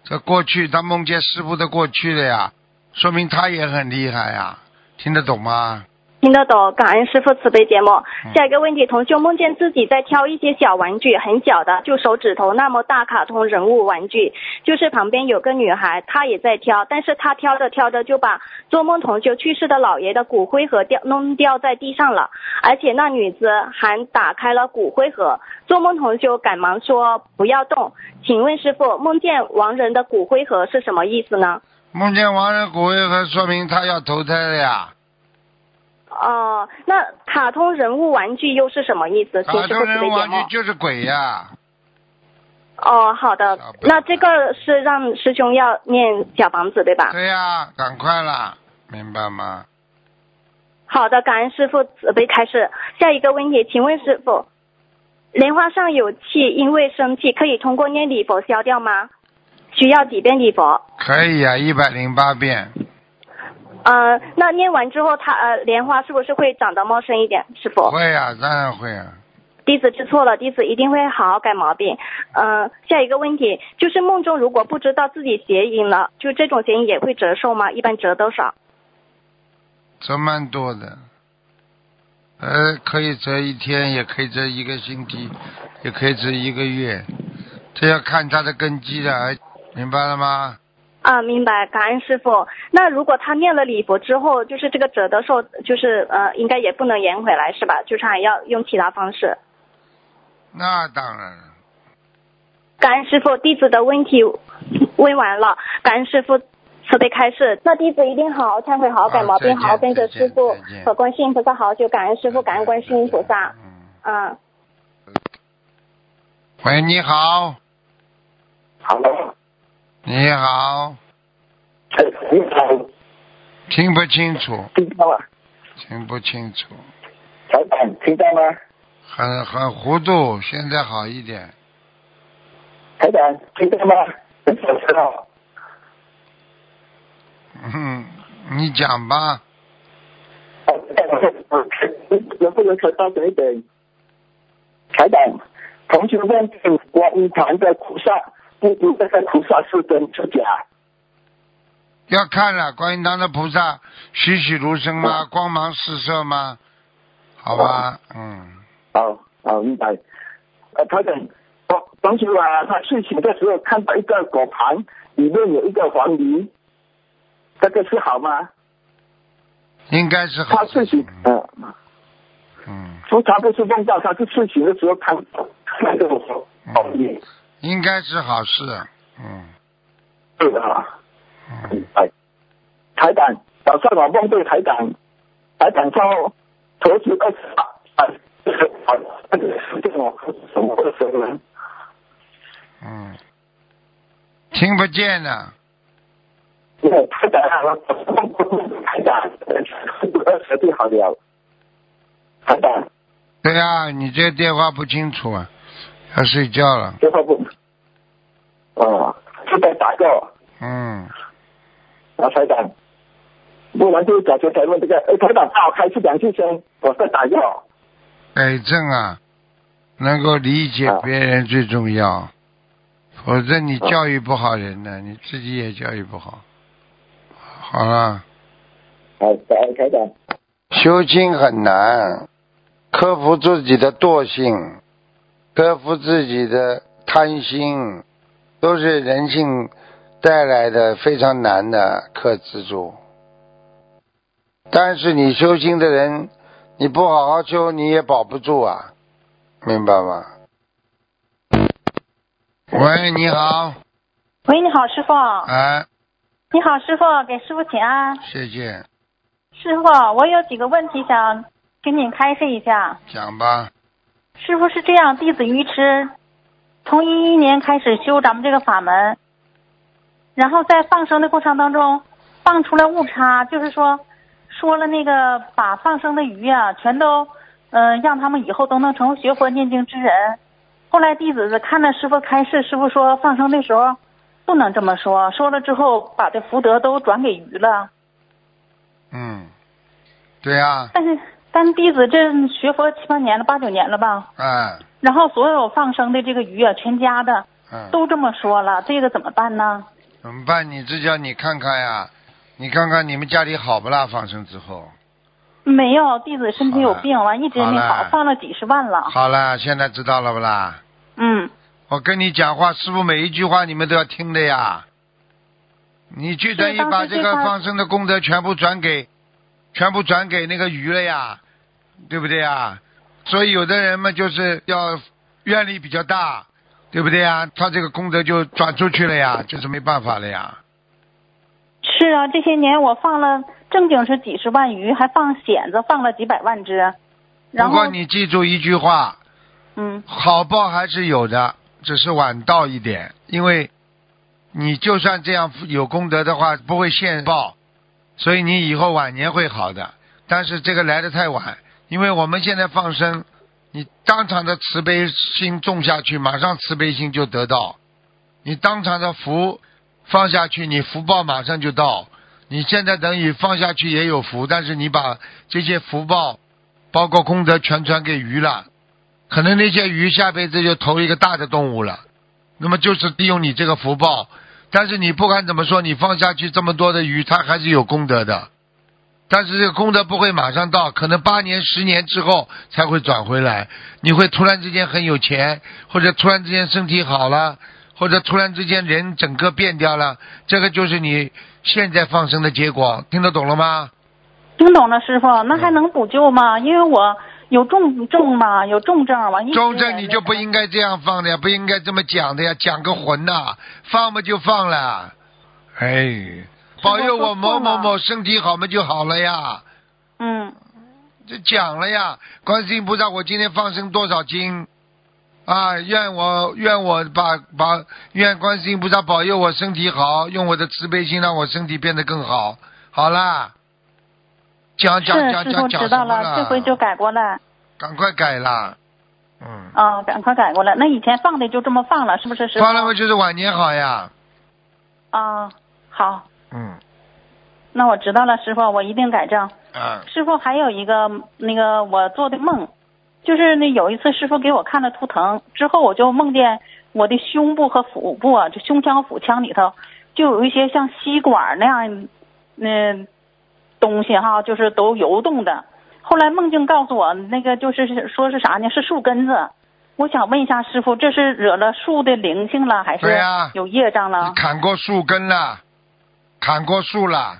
这过去他梦见师傅的过去了呀，说明他也很厉害呀，听得懂吗？听得懂，感恩师傅慈悲节目。下一个问题，同修梦见自己在挑一些小玩具，很小的，就手指头那么大卡通人物玩具，就是旁边有个女孩，她也在挑，但是她挑着挑着就把做梦同修去世的姥爷的骨灰盒掉弄掉在地上了，而且那女子还打开了骨灰盒，做梦同修赶忙说不要动。请问师傅，梦见亡人的骨灰盒是什么意思呢？梦见亡人骨灰盒，说明他要投胎了呀。哦、那卡通人物玩具又是什么意思？卡通人物。玩具就是鬼呀。哦，好的那这个是让师兄要念小房子对吧？对呀，赶快啦，明白吗？好的，感恩师傅慈悲开示。下一个问题，请问师傅，莲花上有气，因为生气，可以通过念礼佛消掉吗？需要几遍礼佛？可以呀，一百零八遍。呃，那念完之后，它呃莲花是不是会长得茂盛一点？师傅，会啊，当然会啊。弟子知错了，弟子一定会好好改毛病。呃，下一个问题就是梦中如果不知道自己邪淫了，就这种邪淫也会折寿吗？一般折多少？折蛮多的，呃，可以折一天，也可以折一个星期，也可以折一个月，这要看他的根基的，明白了吗？啊，明白，感恩师傅。那如果他念了礼佛之后，就是这个折的寿，就是呃，应该也不能延回来是吧？就是还要用其他方式。那当然了，感恩师傅，弟子的问题问完了，感恩师傅慈悲开示。那弟子一定好好忏悔，好好改毛病，好好好跟着师傅和观世音菩萨好好修。感恩师傅，感恩观世音菩萨。嗯。嗯，喂，你好，好的，你好，哎，你好，听不清楚，听到吗？听不清楚，小板听到吗？很很糊涂，现在好一点。台长听到吗？很小声哦。嗯，你讲吧，哦能不能可大声一点？台长，同学问观音堂的菩萨，不不那个菩萨是真是假？要看了，观音堂的菩萨栩栩如生吗？光芒四射吗？好吧，嗯，好，好，明白。呃，他讲，当当时啊，他睡醒的时候看到一个果盘，里面有一个黄梨，这个是好吗？应该是好他。睡醒，嗯、嗯，说他不是梦到，他是睡醒的时候看到那个黄梨。应该是好事。嗯对的啊。嗯，哎，台长，早上我梦对台长，台长说投资二十啊，就是啊，那个是这种什么的时候呢？嗯，听不见呢。对，台长，我台长，呃，舌头好了，台长，对啊、你这电话不清楚啊，要睡觉了。这话不，哦，是在打药，嗯，啊，台长，不然就早前才问这个，哎，台长，帮我开始两句先，我在打药，改正啊，能够理解别人最重要，否则你教育不好人呢，你自己也教育不好。好了，好，台台长，修心很难，克服自己的惰性，克服自己的贪心，都是人性带来的非常难的克制住。但是你修心的人，你不好好修，你也保不住啊，明白吗？喂，你好，喂，你好，师傅。哎，你好，师傅，给师傅请安。谢谢，师傅，我有几个问题想请你开示一下。讲吧。师傅是这样，弟子愚痴，从一一年开始修咱们这个法门，然后在放生的过程当中放出了误差，就是说说了那个把放生的鱼啊，全都嗯、呃让他们以后都能成为学佛念经之人。后来弟子看了师傅开示，师傅说放生的时候不能这么说，说了之后把这福德都转给鱼了。嗯，对呀、但是但弟子这学佛七八年了，八九年了吧，哎，然后所有放生的这个鱼啊，全家的嗯，都这么说了，这个怎么办呢？怎么办？你这叫你看看呀，你看看你们家里好不啦？放生之后，没有，弟子身体有病，完一直没好放了几十万了。好了，现在知道了不啦？嗯，我跟你讲话，师傅每一句话你们都要听的呀。你就等于是当时把这个放生的功德全部转给，全部转给那个鱼了呀，对不对呀？所以有的人嘛，就是要愿力比较大，对不对呀？他这个功德就转出去了呀，就是没办法了呀。是啊，这些年我放了正经是几十万鱼，还放蚬子放了几百万只，然后不过你记住一句话，嗯好报还是有的，只是晚到一点。因为你就算这样有功德的话，不会现报，所以你以后晚年会好的。但是这个来的太晚，因为我们现在放生，你当场的慈悲心种下去，马上慈悲心就得到；你当场的福放下去，你福报马上就到。你现在等于放下去也有福，但是你把这些福报，包括功德全传给鱼了。可能那些鱼下辈子就投一个大的动物了，那么就是利用你这个福报。但是你不管怎么说，你放下去这么多的鱼，它还是有功德的。但是这个功德不会马上到，可能八年、十年之后才会转回来。你会突然之间很有钱，或者突然之间身体好了，或者突然之间人整个变掉了，这个就是你现在放生的结果。听得懂了吗？听懂了，师傅，那还能补救吗？因为我有重症吗，有重症，完一直中正你就不应该这样放的呀，不应该这么讲的呀，讲个魂呐、放嘛就放了，哎，保佑我某某某身体好嘛就好了呀，嗯。就讲了呀，观世音菩萨，我今天放生多少斤？啊？愿我愿我把把愿观世音菩萨保佑我身体好，用我的慈悲心让我身体变得更好。好啦，讲讲是师傅讲讲讲知道了，这回就改过来。赶快改了，嗯。啊，赶快改过来。那以前放的就这么放了，是不是师傅？放了嘛就是晚年好呀，啊，好，嗯那我知道了，师傅，我一定改正。嗯，师傅还有一个那个我做的梦，就是那有一次师傅给我看了图腾之后，我就梦见我的胸部和腹部啊，这胸腔腹腔里头就有一些像吸管那样那、东西哈，就是都游动的。后来梦境告诉我，那个就是说是啥呢？是树根子。我想问一下师傅，这是惹了树的灵性了，还是有业障了？你砍过树根了，砍过树了，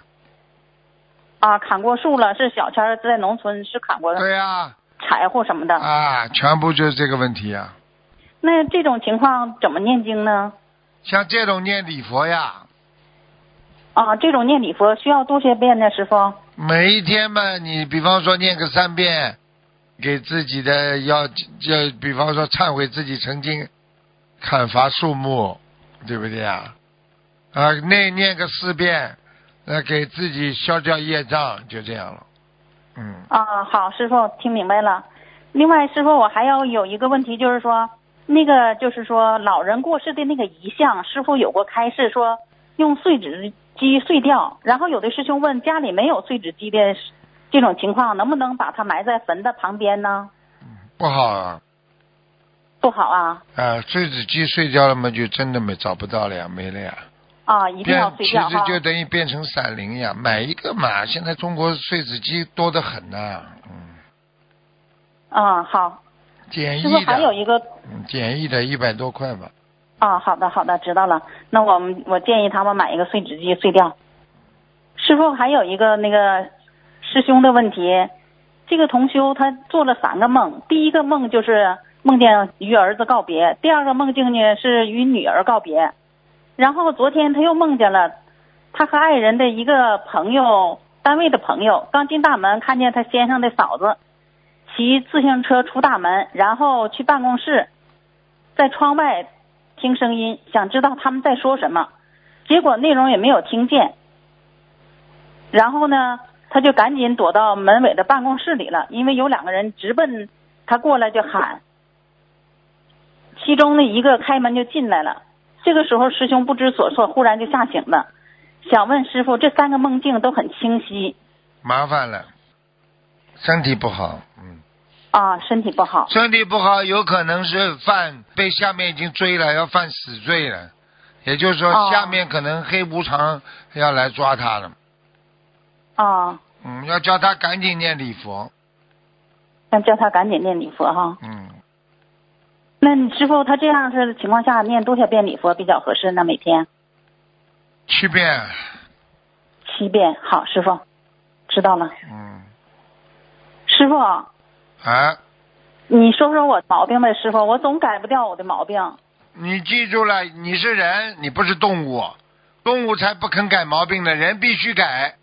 啊，砍过树了，是小谦儿在农村是砍过对呀，柴火什么的。啊，全部就是这个问题啊。那这种情况怎么念经呢？像这种念礼佛呀，啊，这种念礼佛需要多些遍呢，师傅。每一天嘛，你比方说念个三遍，给自己的要要，比方说忏悔自己曾经砍伐树木，对不对啊？啊，那念个四遍，那，给自己消掉业障，就这样了。嗯，啊，好，师傅听明白了。另外，师傅我还要有一个问题，就是说，那个就是说老人过世的那个遗像，师傅有过开示说用碎纸机碎掉，然后有的师兄问家里没有碎纸机的这种情况，能不能把它埋在坟的旁边呢？不好啊，不好啊，啊，碎纸机碎掉了嘛，就真的没找不到了呀，没了呀。啊，一定要碎掉就等于变成散灵呀，买一个嘛。现在中国碎纸机多得很呐、嗯，啊，好，简易的，还有一个嗯，简易的一百多块吧。啊，好的好的，知道了。那我们我建议他们买一个碎纸机碎掉。师傅还有一个那个师兄的问题，这个同修他做了三个梦，第一个梦就是梦见与儿子告别，第二个梦境呢是与女儿告别，然后昨天他又梦见了他和爱人的一个朋友，单位的朋友刚进大门，看见他先生的嫂子骑自行车出大门，然后去办公室，在窗外听声音，想知道他们在说什么，结果内容也没有听见。然后呢，他就赶紧躲到门卫的办公室里了，因为有两个人直奔他过来就喊，其中的一个开门就进来了。这个时候师兄不知所措，忽然就吓醒了，想问师傅，这三个梦境都很清晰。麻烦了，身体不好，嗯，啊，身体不好。身体不好有可能是犯被下面已经追了，要犯死罪了，也就是说哦。下面可能黑无常要来抓他了，啊，嗯，要叫他赶紧念礼佛，要叫他赶紧念礼佛哈。嗯，那你师傅他这样式的情况下念多少遍礼佛比较合适呢？每天？七遍，七遍。好，师傅，知道了。嗯，师傅，啊，你说说我毛病呗，师傅，我总改不掉我的毛病。你记住了，你是人，你不是动物，动物才不肯改毛病呢，人必须改。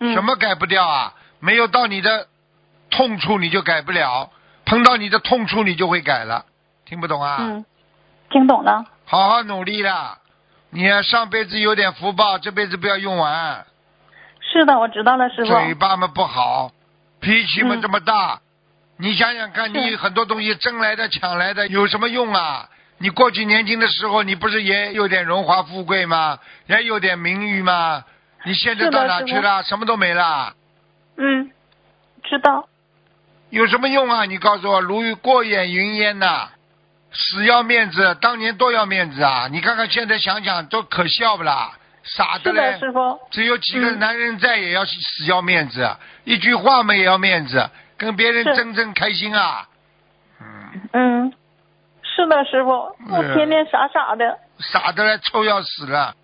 嗯，什么改不掉啊？没有到你的痛处你就改不了，碰到你的痛处你就会改了，听不懂啊？嗯，听懂了。好好努力啦！你呀上辈子有点福报，这辈子不要用完。是的，我知道了，师傅。嘴巴嘛不好，脾气嘛嗯这么大，你想想看，你很多东西争来的、抢来的，有什么用啊？你过去年轻的时候，你不是也有点荣华富贵吗？也有点名誉吗？你现在到哪去了？什么都没了。嗯，知道。有什么用啊？你告诉我，如过眼云烟呐、死要面子，当年多要面子啊！你看看现在想想都可笑不啦？傻的嘞！只有几个嗯男人在也要死要面子，一句话嘛也要面子，跟别人是争争开心啊！嗯，嗯，是的，师傅，我嗯天天傻傻的。傻的来，臭要死了，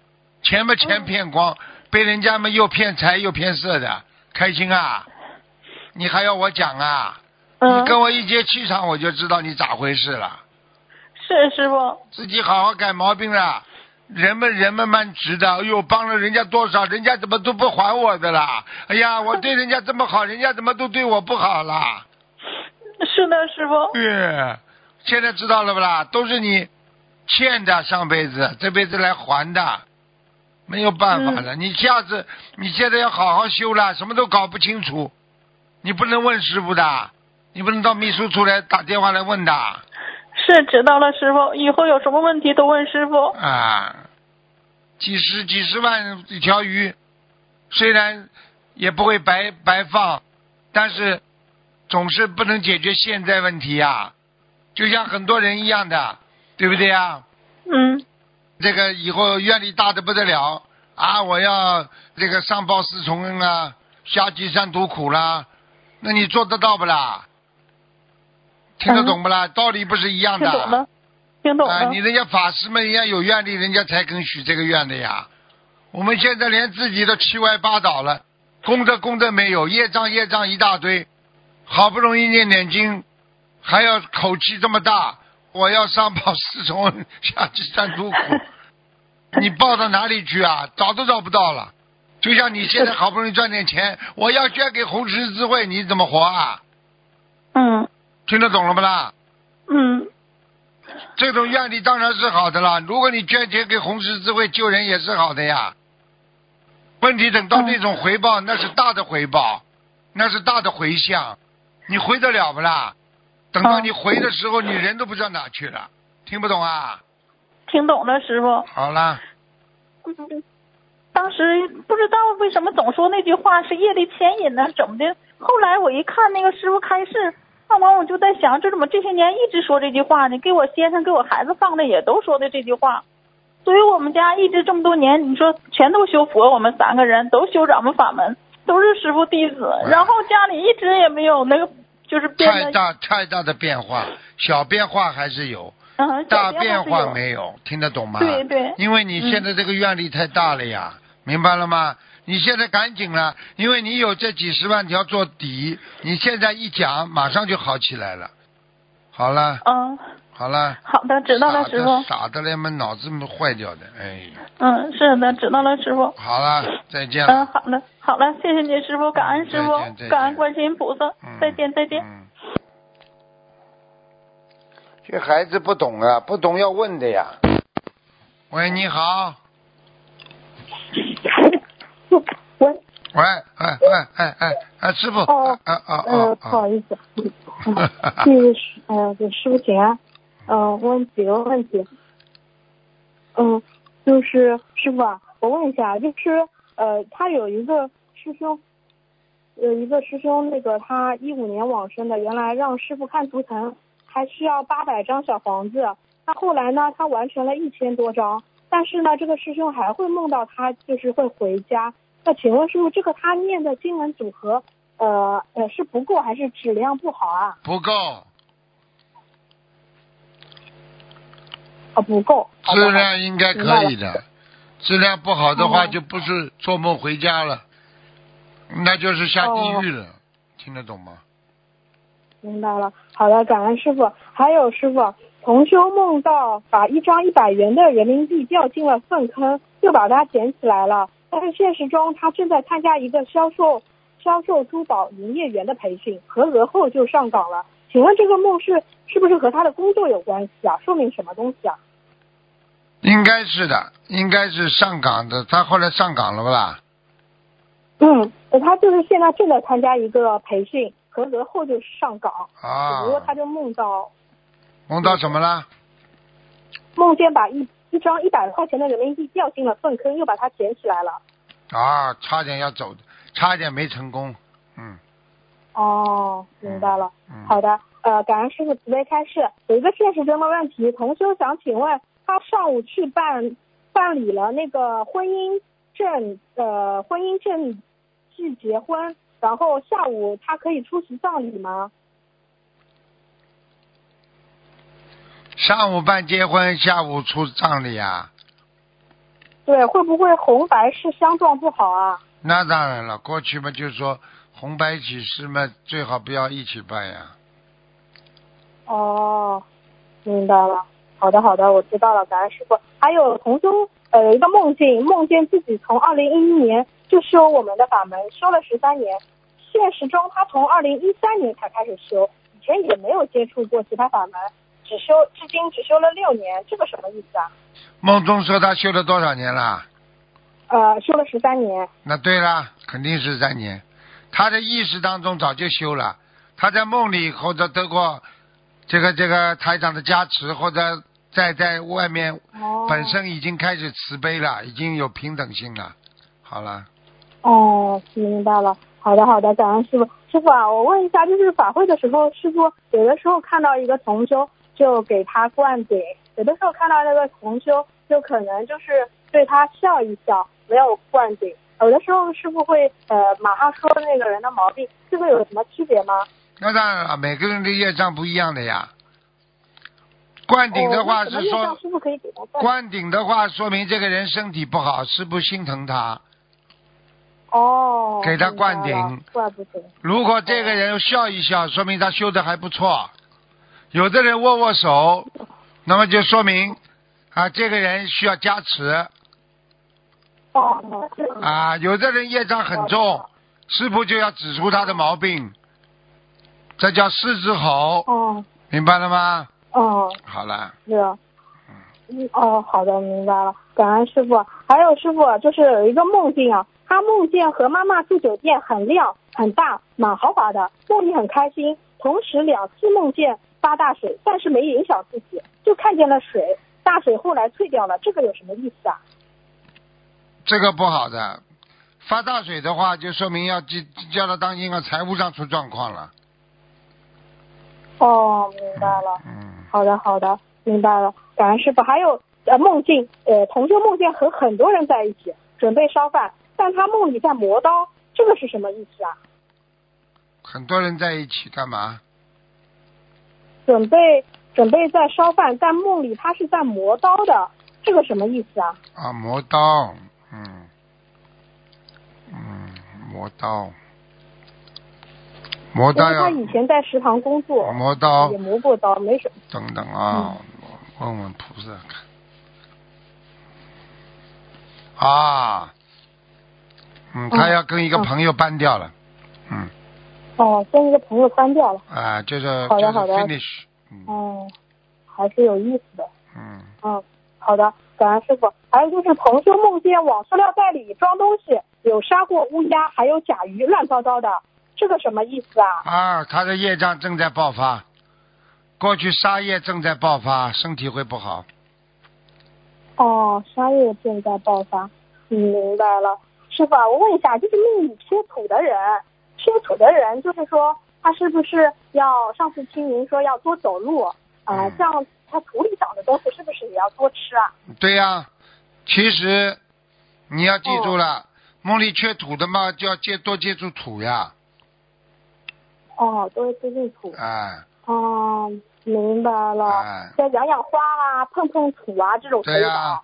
钱嘛钱骗光，被人家嘛又骗财又骗色的，开心啊！你还要我讲啊？嗯你，跟我一接气场，我就知道你咋回事了。是师傅。自己好好改毛病了。人们人们蛮直的，哎呦，帮了人家多少，人家怎么都不还我的啦？哎呀，我对人家这么好，人家怎么都对我不好啦？是的，师傅。对，现在知道了不啦？都是你欠的，上辈子这辈子来还的，没有办法了。你下次你现在要好好修了，什么都搞不清楚，你不能问师傅的，你不能到秘书处来打电话来问的。是知道了，师傅，以后有什么问题都问师傅。啊，几十几十万一条鱼，虽然也不会白白放，但是总是不能解决现在问题呀、就像很多人一样的，对不对呀？嗯，这个以后愿力大的不得了啊！我要这个上报四重恩啊，下济三途苦啦，那你做得到不啦？听得懂不啦？道理不是一样的。听懂了，听懂了。啊，你人家法师们人家有愿力，人家才肯许这个愿的呀。我们现在连自己都七歪八倒了，功德功德没有，业障业障一大堆，好不容易念念经，还要口气这么大，我要上报四重，下济三途苦，你报到哪里去啊？找都找不到了。就像你现在好不容易赚点钱，我要捐给红十字会，你怎么活啊？嗯听得懂了不啦？嗯，这种愿力当然是好的啦。如果你捐钱给红十字会救人也是好的呀。问题等到那种回报，那是大的回报，那是大的回向，你回得了不啦？等到你回的时候，你人都不知道哪去了，听不懂啊？听懂了，师傅。好了，当时不知道为什么总说那句话是业力牵引呢，怎么的？后来我一看那个师傅开示，看完我就在想，这怎么这些年一直说这句话呢？给我先生、给我孩子放的也都说的这句话。所以我们家一直这么多年，你说全都修佛，我们三个人都修咱们法门，都是师傅弟子。然后家里一直也没有那个，就是变太大太大的变化，小变化还是有，嗯，大变化没有，听得懂吗？对对因为你现在这个愿力太大了呀，明白了吗？你现在赶紧了，因为你有这几十万条做底，你现在一讲，马上就好起来了。好了，嗯，好了。好的，知道了，师傅。傻的连们脑子没坏掉的，哎，嗯，是的，知道了，师傅。好了，再见嗯，了。好的，好了，谢谢你，师傅，感恩师傅感恩观世音菩萨嗯，再见，再见。嗯，这孩子不懂啊，不懂要问的呀。喂，你好。喂，喂，哎哎哎哎哎，师傅。哦啊啊啊呃，啊。不好意思，嗯 这是呃，给师傅请安，呃，问几个问题，嗯，就是师傅啊，我问一下，就是呃，他有一个师兄，有一个师兄，那个他一五年往生的，原来让师傅看图腾，还需要八百张小房子，他后来呢，他完成了一千多张，但是呢，这个师兄还会梦到他就是会回家，那请问师傅，这个他念的经文组合？呃呃，是不够还是质量不好啊？不够，哦，不够。质量应该可以。的。质量不好的话，哦就不是做梦回家了，那就是下地狱了。听得懂吗？明白了。好的，感恩师傅。还有师傅，同修梦到把一张一百元的人民币掉进了粪坑，又把它捡起来了。但是现实中，他正在参加一个销售销售珠宝营业员的培训，合格后就上岗了。请问这个梦是是不是和他的工作有关系啊？说明什么东西啊？应该是的，应该是上岗的。他后来上岗了不啦？嗯，他就是现在正在参加一个培训，合格后就上岗。啊只不，过他就梦到梦到什么了？梦见把一一张一百块钱的人民币掉进了粪坑，又把它捡起来了。啊，差点要走，差点没成功。嗯哦，明白了。嗯。好的，呃，感恩师傅慈悲开示。有一个现实中的问题，同修想请问，他上午去办办理了那个婚姻证，呃，婚姻证去结婚，然后下午他可以出席葬礼吗？上午办结婚，下午出葬礼啊？对，会不会红白事相撞不好啊？那当然了，过去嘛就是说红白喜事嘛，最好不要一起办呀。哦，明白了。好的，好的，我知道了，感恩师傅。还有同修，呃，有一个梦境，梦见自己从二零一一年就修我们的法门，修了十三年。现实中，他从二零一三年才开始修，以前也没有接触过其他法门，只修至今只修了六年，这个什么意思啊？梦中说他修了多少年了？呃，修了十三年。那对了，肯定是三年。他的意识当中早就修了，他在梦里或者得过这个这个台长的加持，或者在在外面哦。本身已经开始慈悲了，已经有平等性了。好了，哦，明白了。好的，好的，感恩师傅。师傅啊，我问一下，就是法会的时候，师傅有的时候看到一个同修就给他灌顶，有的时候看到那个同修就可能就是对他笑一笑，没有灌顶。有的时候师傅会呃马上说那个人的毛病，这个有什么区别吗？那当然了，每个人的业障不一样的呀。灌顶的话哦、是说，灌。灌顶的话说明这个人身体不好，师傅心疼他。哦。给他灌顶明白了怪不得。如果这个人笑一笑，说明他修的还不错。有的人握握手，那么就说明啊，这个人需要加持哦。啊。有的人业障很重，师傅就要指出他的毛病，这叫狮子吼，哦。明白了吗？哦，好了，是啊。嗯，哦，好的，明白了，感恩师傅。还有师傅，就是有一个梦境啊，他梦见和妈妈住酒店，很亮、很大、蛮豪华的，梦里很开心。同时两次梦见发大水，但是没影响自己，就看见了水，大水后来退掉了，这个有什么意思啊？这个不好的，发大水的话，就说明要叫叫他当心啊，财务上出状况了。哦，明白了。嗯，好的，好的，明白了。感恩师傅。还有呃，梦境，呃，同修梦见和很多人在一起准备烧饭，但他梦里在磨刀，这个是什么意思啊？很多人在一起干嘛？准备准备在烧饭，但梦里他是在磨刀的，这个什么意思啊？啊，磨刀，嗯，嗯，磨刀，磨刀要他以前在食堂工作，磨刀。也磨过刀，没什么。等等啊，我问问菩萨看。啊，嗯，他要跟一个嗯。朋友搬掉了，嗯，哦，跟一个朋友翻掉了。啊，就是就是好的好的 finish，嗯哦，还是有意思的。嗯，嗯，好的，感恩师傅。还有就是同修梦见往塑料袋里装东西，有杀过乌鸦，还有甲鱼，乱糟糟的，这个什么意思啊？啊，他的业障正在爆发，过去杀业正在爆发，身体会不好。哦，杀业正在爆发。嗯，明白了。师傅啊，我问一下，就是命里缺土的人，缺土的人，就是说他是不是要上次听您说要多走路啊、嗯这样他土里长的东西是不是也要多吃啊？对呀、其实你要记住哦了，梦里缺土的嘛，就要接多接触土呀，哦，多接触土。哎，哦，明白了。哎再养养花啊，碰碰土啊，这种可以的对呀、啊。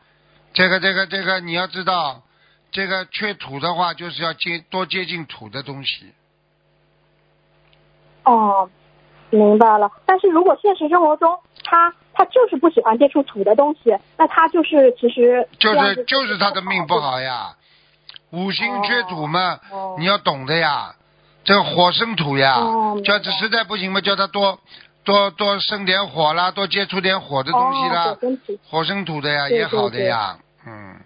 这个这个这个你要知道，这个缺土的话，就是要接多接近土的东西。哦，明白了。但是如果现实生活中他他就是不喜欢接触土的东西，那他就是其实就是就是他的命不好呀，五行缺土嘛，哦你要懂的呀。这个火生土呀，哦叫他实在不行嘛，叫他多多多生点火啦，多接触点火的东西啦，哦，火生土。的呀对也好的呀，嗯，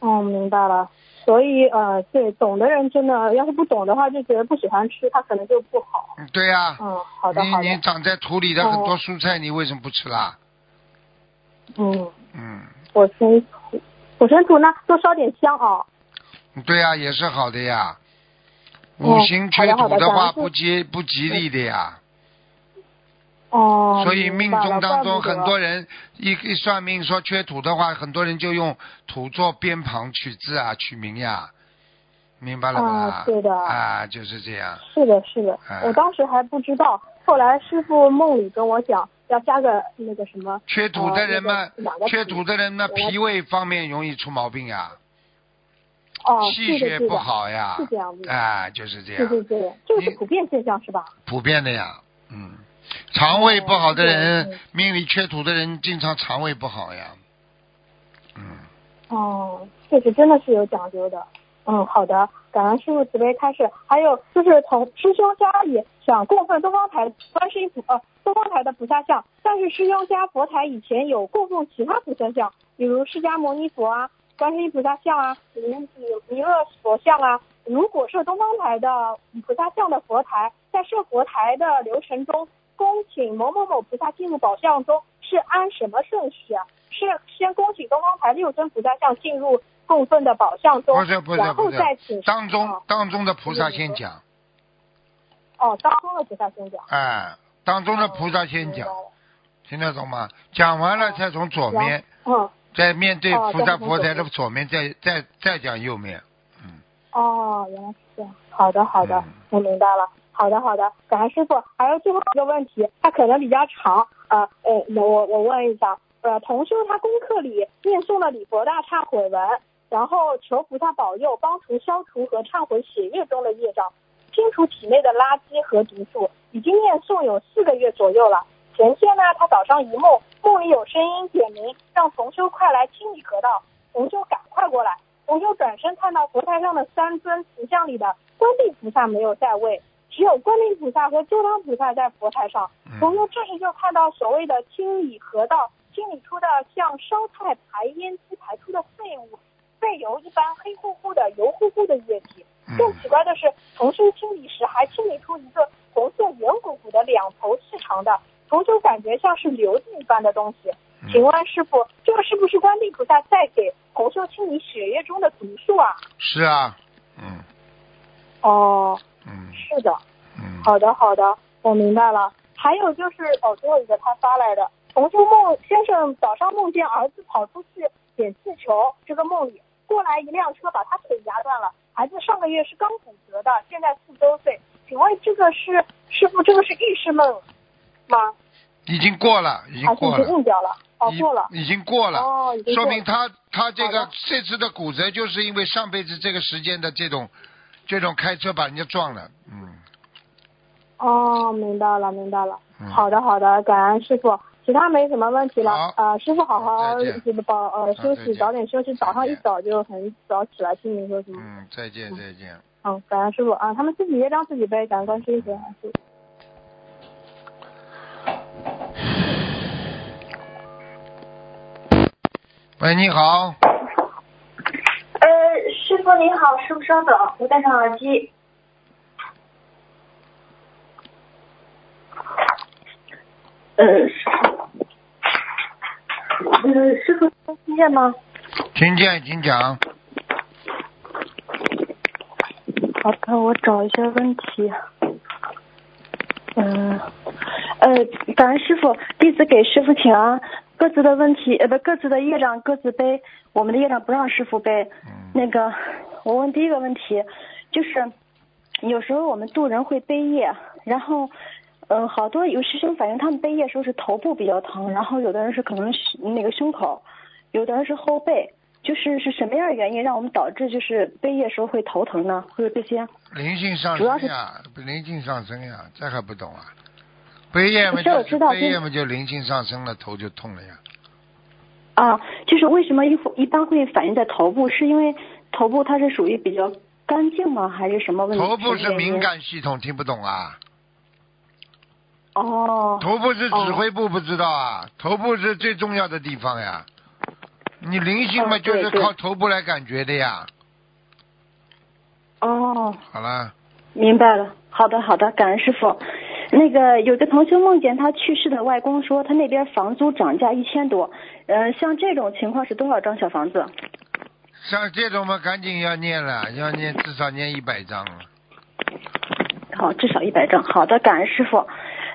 哦，明白了。所以呃，对懂的人真的，要是不懂的话，就觉得不喜欢吃，它可能就不好。嗯对呀、嗯，好的你好的。你长在土里的很多蔬菜，你为什么不吃啦？嗯，嗯，火生土，火生土呢，多烧点香啊。对呀、也是好的呀。哦五行缺土的话，不吉不吉利的呀。哦。所以命中当中很多人一一算命说缺土的话，很多人就用土做边旁取字啊、取名呀，明白了吧？啊对的啊，就是这样。是的，是的，哎我当时还不知道，后来师傅梦里跟我讲，要加个那个什么。缺土的人嘛呃那个，缺土土的人嘛，脾胃方面容易出毛病呀，哦，气血不好呀是这样子，的。哎，就是这样，对对对，这个是普遍现象是吧？普遍的呀，嗯。肠胃不好的哦人，命里缺土的人，经常肠胃不好呀。嗯，哦，确实真的是有讲究的。嗯，好的，感恩师傅慈悲开示。还有就是从师兄家里想供奉东方台观世音菩呃东方台的菩萨像，但是师兄家佛台以前有供奉其他菩萨像，比如释迦牟尼佛啊、观世音菩萨像啊、弥弥弥勒佛像啊。如果是东方台的菩萨像的佛台，在设佛台的流程中，恭请某某某菩萨进入宝像中，是按什么顺序啊？是先恭请东方台六尊菩萨像进入供奉的宝像中，不是不是然后不是再请当中哦当中的菩萨先讲，哦，当中的菩萨先讲。哎，当中的菩萨先讲听得懂吗？讲完了才从左面，嗯，在面对哦菩萨佛台的左面，再再再讲右面，嗯，哦，原来是这样。好的，好的，嗯我明白了。好的，好的，感恩师傅。还有最后一个问题，它可能比较长，呃呃，那我我问一下，呃，同修他功课里念诵了礼佛大忏悔文，然后求菩萨保佑，帮助消除和忏悔血液中的业障，清除体内的垃圾和毒素。已经念诵有四个月左右了。前天呢，他早上一梦，梦里有声音点名让同修快来清理河道，同修赶快过来。同修转身看到佛台上的三尊瓷像里的观地菩萨没有在位，只有观音菩萨和周汤菩萨在佛台上。嗯同修这时就看到所谓的清理河道，清理出的像烧菜排烟机排出的废物、废油一般黑乎乎的、油乎乎的液体。嗯更奇怪的是，同修清理时还清理出一个红色圆鼓鼓的、两头细长的，同修感觉像是瘤子一般的东西。嗯请问师傅，这个是不是观音菩萨在给同修清理血液中的毒素啊？是啊，嗯哦，嗯是的。嗯，好的，好的，我明白了。还有就是，哦，最后一个他发来的，同修梦先生早上梦见儿子跑出去捡气球，这个梦里过来一辆车把他腿压断了，孩子上个月是刚骨折的，现在四周岁，请问这个是师傅，这个是预示梦吗？已经过了，已经还是已经过了，误掉了？哦，已过了。已经过了。哦，已经过了说明他他这个这次的骨折，就是因为上辈子这个时间的这种这种开车把人家撞了，嗯哦，明白了，明白了。嗯。好的，好的，感恩师傅，其他没什么问题了好。呃，师傅好好保呃休息，早点休息，早上一早就很早起来听您说什么。嗯，再见再见。嗯，感恩师傅啊，他们自己业障自己背，感恩观世音菩萨。师傅喂，你好，呃，师傅您好，师傅稍等，我戴上耳机。呃，师傅，呃，师傅能听见吗？听见请讲。好的，我找一下问题。嗯，呃，感恩师傅，弟子给师傅请安。各自的问题，呃，不，各自的业障各自背，我们的业障不让师傅背。嗯那个，我问第一个问题，就是有时候我们渡人会背业，然后，嗯、好多有师兄反映他们背业时候是头部比较疼，然后有的人是可能是那个胸口，有的人是后背，就是是什么样的原因让我们导致就是背业时候会头疼呢？会有这些？灵性上升呀，灵性上升呀，这还不懂啊？背业嘛就背业嘛就灵性上升了，头就痛了呀。啊，就是为什么一一般会反映在头部？是因为头部它是属于比较干净吗？还是什么问题？头部是敏。感系统，听不懂啊？哦。头部是指挥部，不知道啊？头部是最重要的地方呀。你灵性嘛，就是靠头部来感觉的呀。哦，好了，明白了。好的，好的，感恩师傅。那个有个同学梦见他去世的外公说，他那边房租涨价一千多。嗯、像这种情况是多少张小房子？像这种嘛，赶紧要念了，要念至少念一百张了。好，至少一百张。好的，感恩师傅。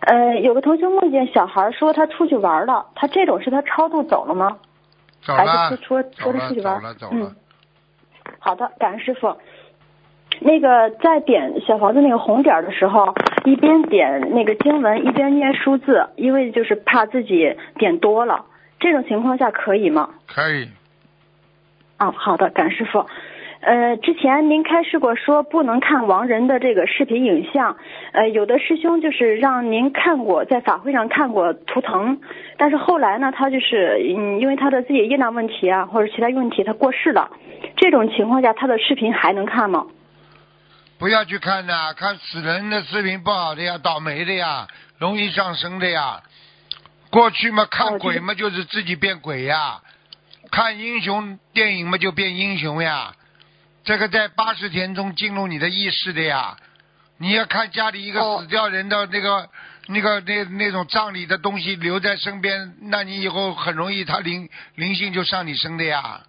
呃，有个同学梦见小孩说他出去玩了，他这种是他超度走了吗？还走了是，说说他出去玩？走了，走了嗯。。好的，感恩师傅。那个在点小房子那个红点儿的时候，一边点那个经文，一边念数字，因为就是怕自己点多了。这种情况下可以吗？可以，啊，好的，感师傅。呃，之前您开示过说不能看亡人的这个视频影像，呃，有的师兄就是让您看过，在法会上看过图腾，但是后来呢，他就是嗯，因为他的自己业障问题啊，或者其他问题，他过世了。这种情况下，他的视频还能看吗？不要去看呐、看死人的视频不好的呀，倒霉的呀，容易上升的呀。过去嘛，看哦鬼嘛就是自己变鬼呀，看英雄电影嘛就变英雄呀。这个在八十天中进入你的意识的呀。你要看家里一个哦死掉人的那个、那个那那种葬礼的东西留在身边，那你以后很容易他灵灵性就上你身的呀。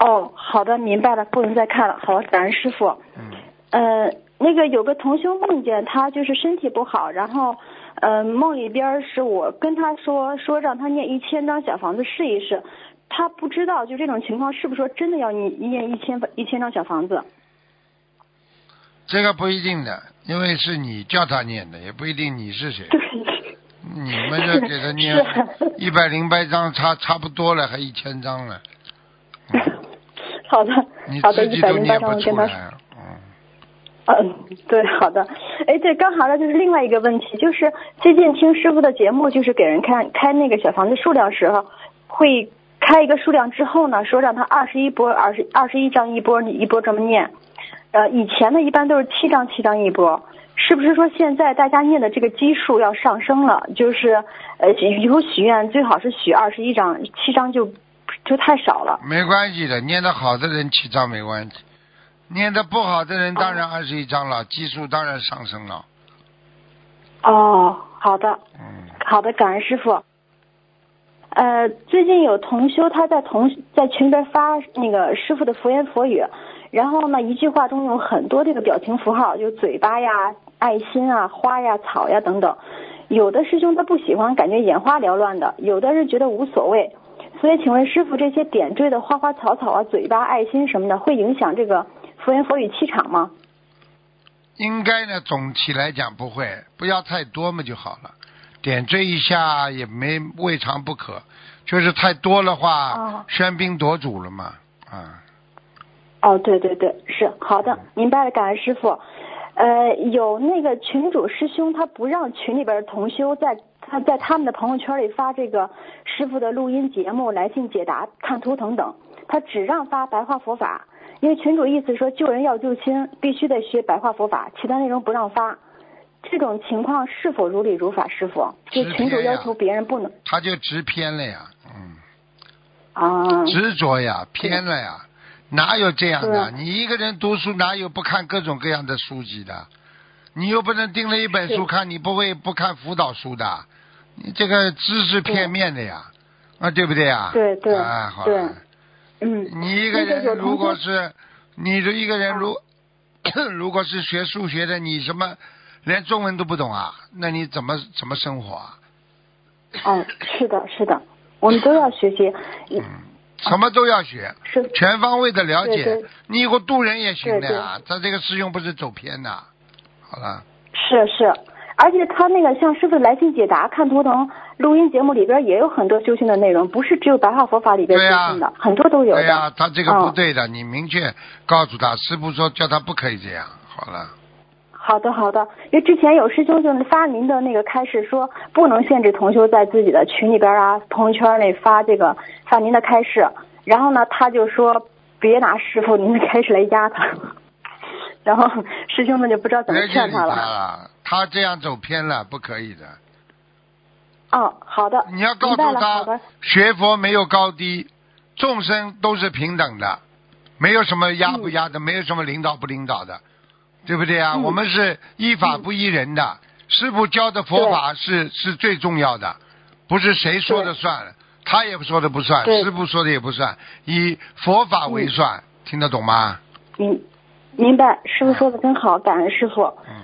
哦，好的，明白了，不能再看了。好，感恩师傅。嗯，呃，那个有个同修梦见他就是身体不好，然后呃梦里边是我跟他说说让他念一千张小房子试一试，他不知道就这种情况是不是说真的要你念一千一千张小房子？这个不一定的，因为是你叫他念的，也不一定你是谁。对，你们这给他念 是一百零八张，差差不多了，还一千张了，好的，好的，一百零八张我跟他说。嗯，嗯，对，好的。哎，对，刚好呢，就是另外一个问题，就是最近听师傅的节目，就是给人看开那个小房子数量时候，会开一个数量之后呢，说让他二十一波、二十二十一张一波，你一波这么念。呃，以前呢一般都是七张七张一波，是不是说现在大家念的这个基数要上升了？就是呃，以后许愿最好是许二十一张，七张就就太少了。没关系的，念得好的人七张没关系，念得不好的人当然二十一张了，基数当然上升了。哦，好的，嗯，好的，感恩师傅。呃，最近有同修他在同在群里边发那个师傅的佛言佛语，然后呢，一句话中有很多这个表情符号，就嘴巴呀、爱心啊、花呀、草呀等等。有的师兄他不喜欢，感觉眼花缭乱的；有的人觉得无所谓。所以，请问师傅，这些点缀的花花草草啊、嘴巴、爱心什么的，会影响这个佛言佛语气场吗？应该呢，总体来讲不会，不要太多嘛就好了，点缀一下也没未尝不可，就是太多的话，哦喧宾夺主了嘛，啊，哦，对对对，是好的，明白了，感恩师傅。呃，有那个群主师兄，他不让群里边的同修在他在他们的朋友圈里发这个师傅的录音节目、来信解答、看图腾等，他只让发白话佛法，因为群主意思说救人要救亲，必须得学白话佛法，其他内容不让发。这种情况是否如理如法？师傅，就群主要求别人不能他就执偏了呀，嗯，啊，执着呀，偏了呀，哪有这样的？你一个人读书哪有不看各种各样的书籍的？你又不能盯了一本书看，你不会不看辅导书的，你这个知识片面的呀，啊，对不对呀？对对啊，好对了。嗯，你一个人如果是你的一个人如 如果是学数学的，你什么连中文都不懂啊？那你怎么怎么生活啊？哦，是的，是的，我们都要学习。嗯，什么都要学，是全方位的了解。对对你以后渡人也行的对呀。他这个师兄不是走偏的。好了，是是，而且他那个像师傅来信解答、看图腾录音节目里边也有很多修行的内容，不是只有白话佛法里边修行的，很多都有的。对呀、他这个不嗯对的，你明确告诉他，师傅说叫他不可以这样。好了，好的好的，因为之前有师兄就是发您的那个开示说，不能限制同修在自己的群里边啊、朋友圈里发这个发您的开示，然后呢他就说别拿师傅您的开示来压他，然后师兄们就不知道怎么劝他了。他这样走偏了，不可以的。哦，好的，你要告诉他，学佛没有高低，众生都是平等的，没有什么压不压的，没有什么领导不领导的，对不对啊？嗯。我们是依法不依人的，师傅教的佛法是是最重要的，不是谁说的算，他也说的不算，对。师傅说的也不算，以佛法为算，听得懂吗？明明白，师傅说的真好，感恩师傅。嗯，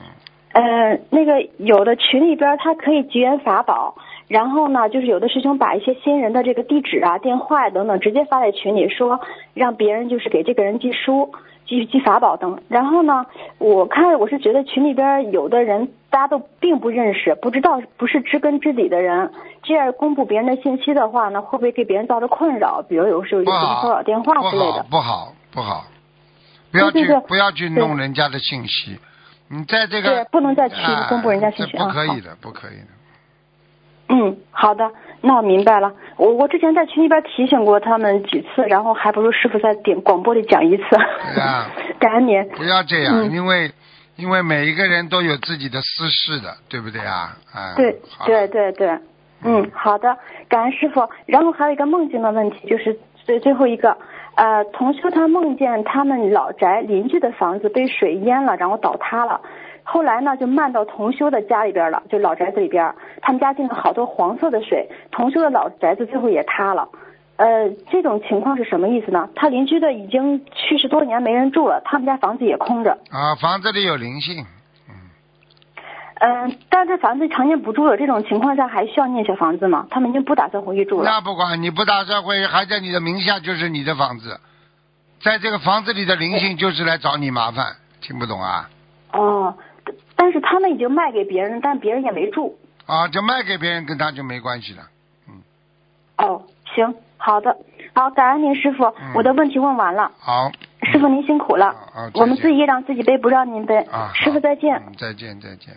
呃，那个有的群里边他可以结缘法宝，然后呢，就是有的师兄把一些新人的这个地址啊、电话呀、等等直接发在群里，说让别人就是给这个人寄书、寄寄法宝等。然后呢，我看我是觉得群里边有的人大家都并不认识，不知道不是知根知底的人，这样公布别人的信息的话呢，会不会给别人造成困扰？比如有时候有骚扰电话之类的，。不好，不好，不要去不要去弄人家的信息。你在这个对不能在群里啊公布人家信息啊不可以的，不可以的。嗯，好的，那我明白了。我我之前在群里边提醒过他们几次，然后还不如师傅在点广播里讲一次。对呀 感恩您。不要这样，嗯因为因为每一个人都有自己的私事的，对不对啊？啊，对对对对，嗯，好的，感恩师傅。然后还有一个梦境的问题，就是最最后一个，呃，同修他梦见他们老宅邻居的房子被水淹了，然后倒塌了。后来呢，就漫到同修的家里边了，就老宅子里边，他们家进了好多黄色的水，同修的老宅子最后也塌了。呃，这种情况是什么意思呢？他邻居的已经去世多年没人住了，他们家房子也空着。啊，房子里有灵性，嗯、但是房子常年不住了，这种情况下还需要念小房子吗？他们已经不打算回去住了。那不管你不打算回，还在你的名下就是你的房子，在这个房子里的灵性就是来找你麻烦，听不懂啊？哦，但是他们已经卖给别人，但别人也没住。啊，就卖给别人跟他就没关系了。嗯哦，行，好的，好，感恩您师傅，嗯我的问题问完了，好，师傅您辛苦了，啊我们自己让自己背，不让您背。啊，师傅再见。嗯，再见，再见。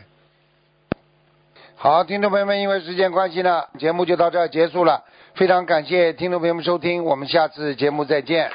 好，听众朋友们，因为时间关系呢，节目就到这儿结束了。非常感谢听众朋友们收听，我们下次节目再见。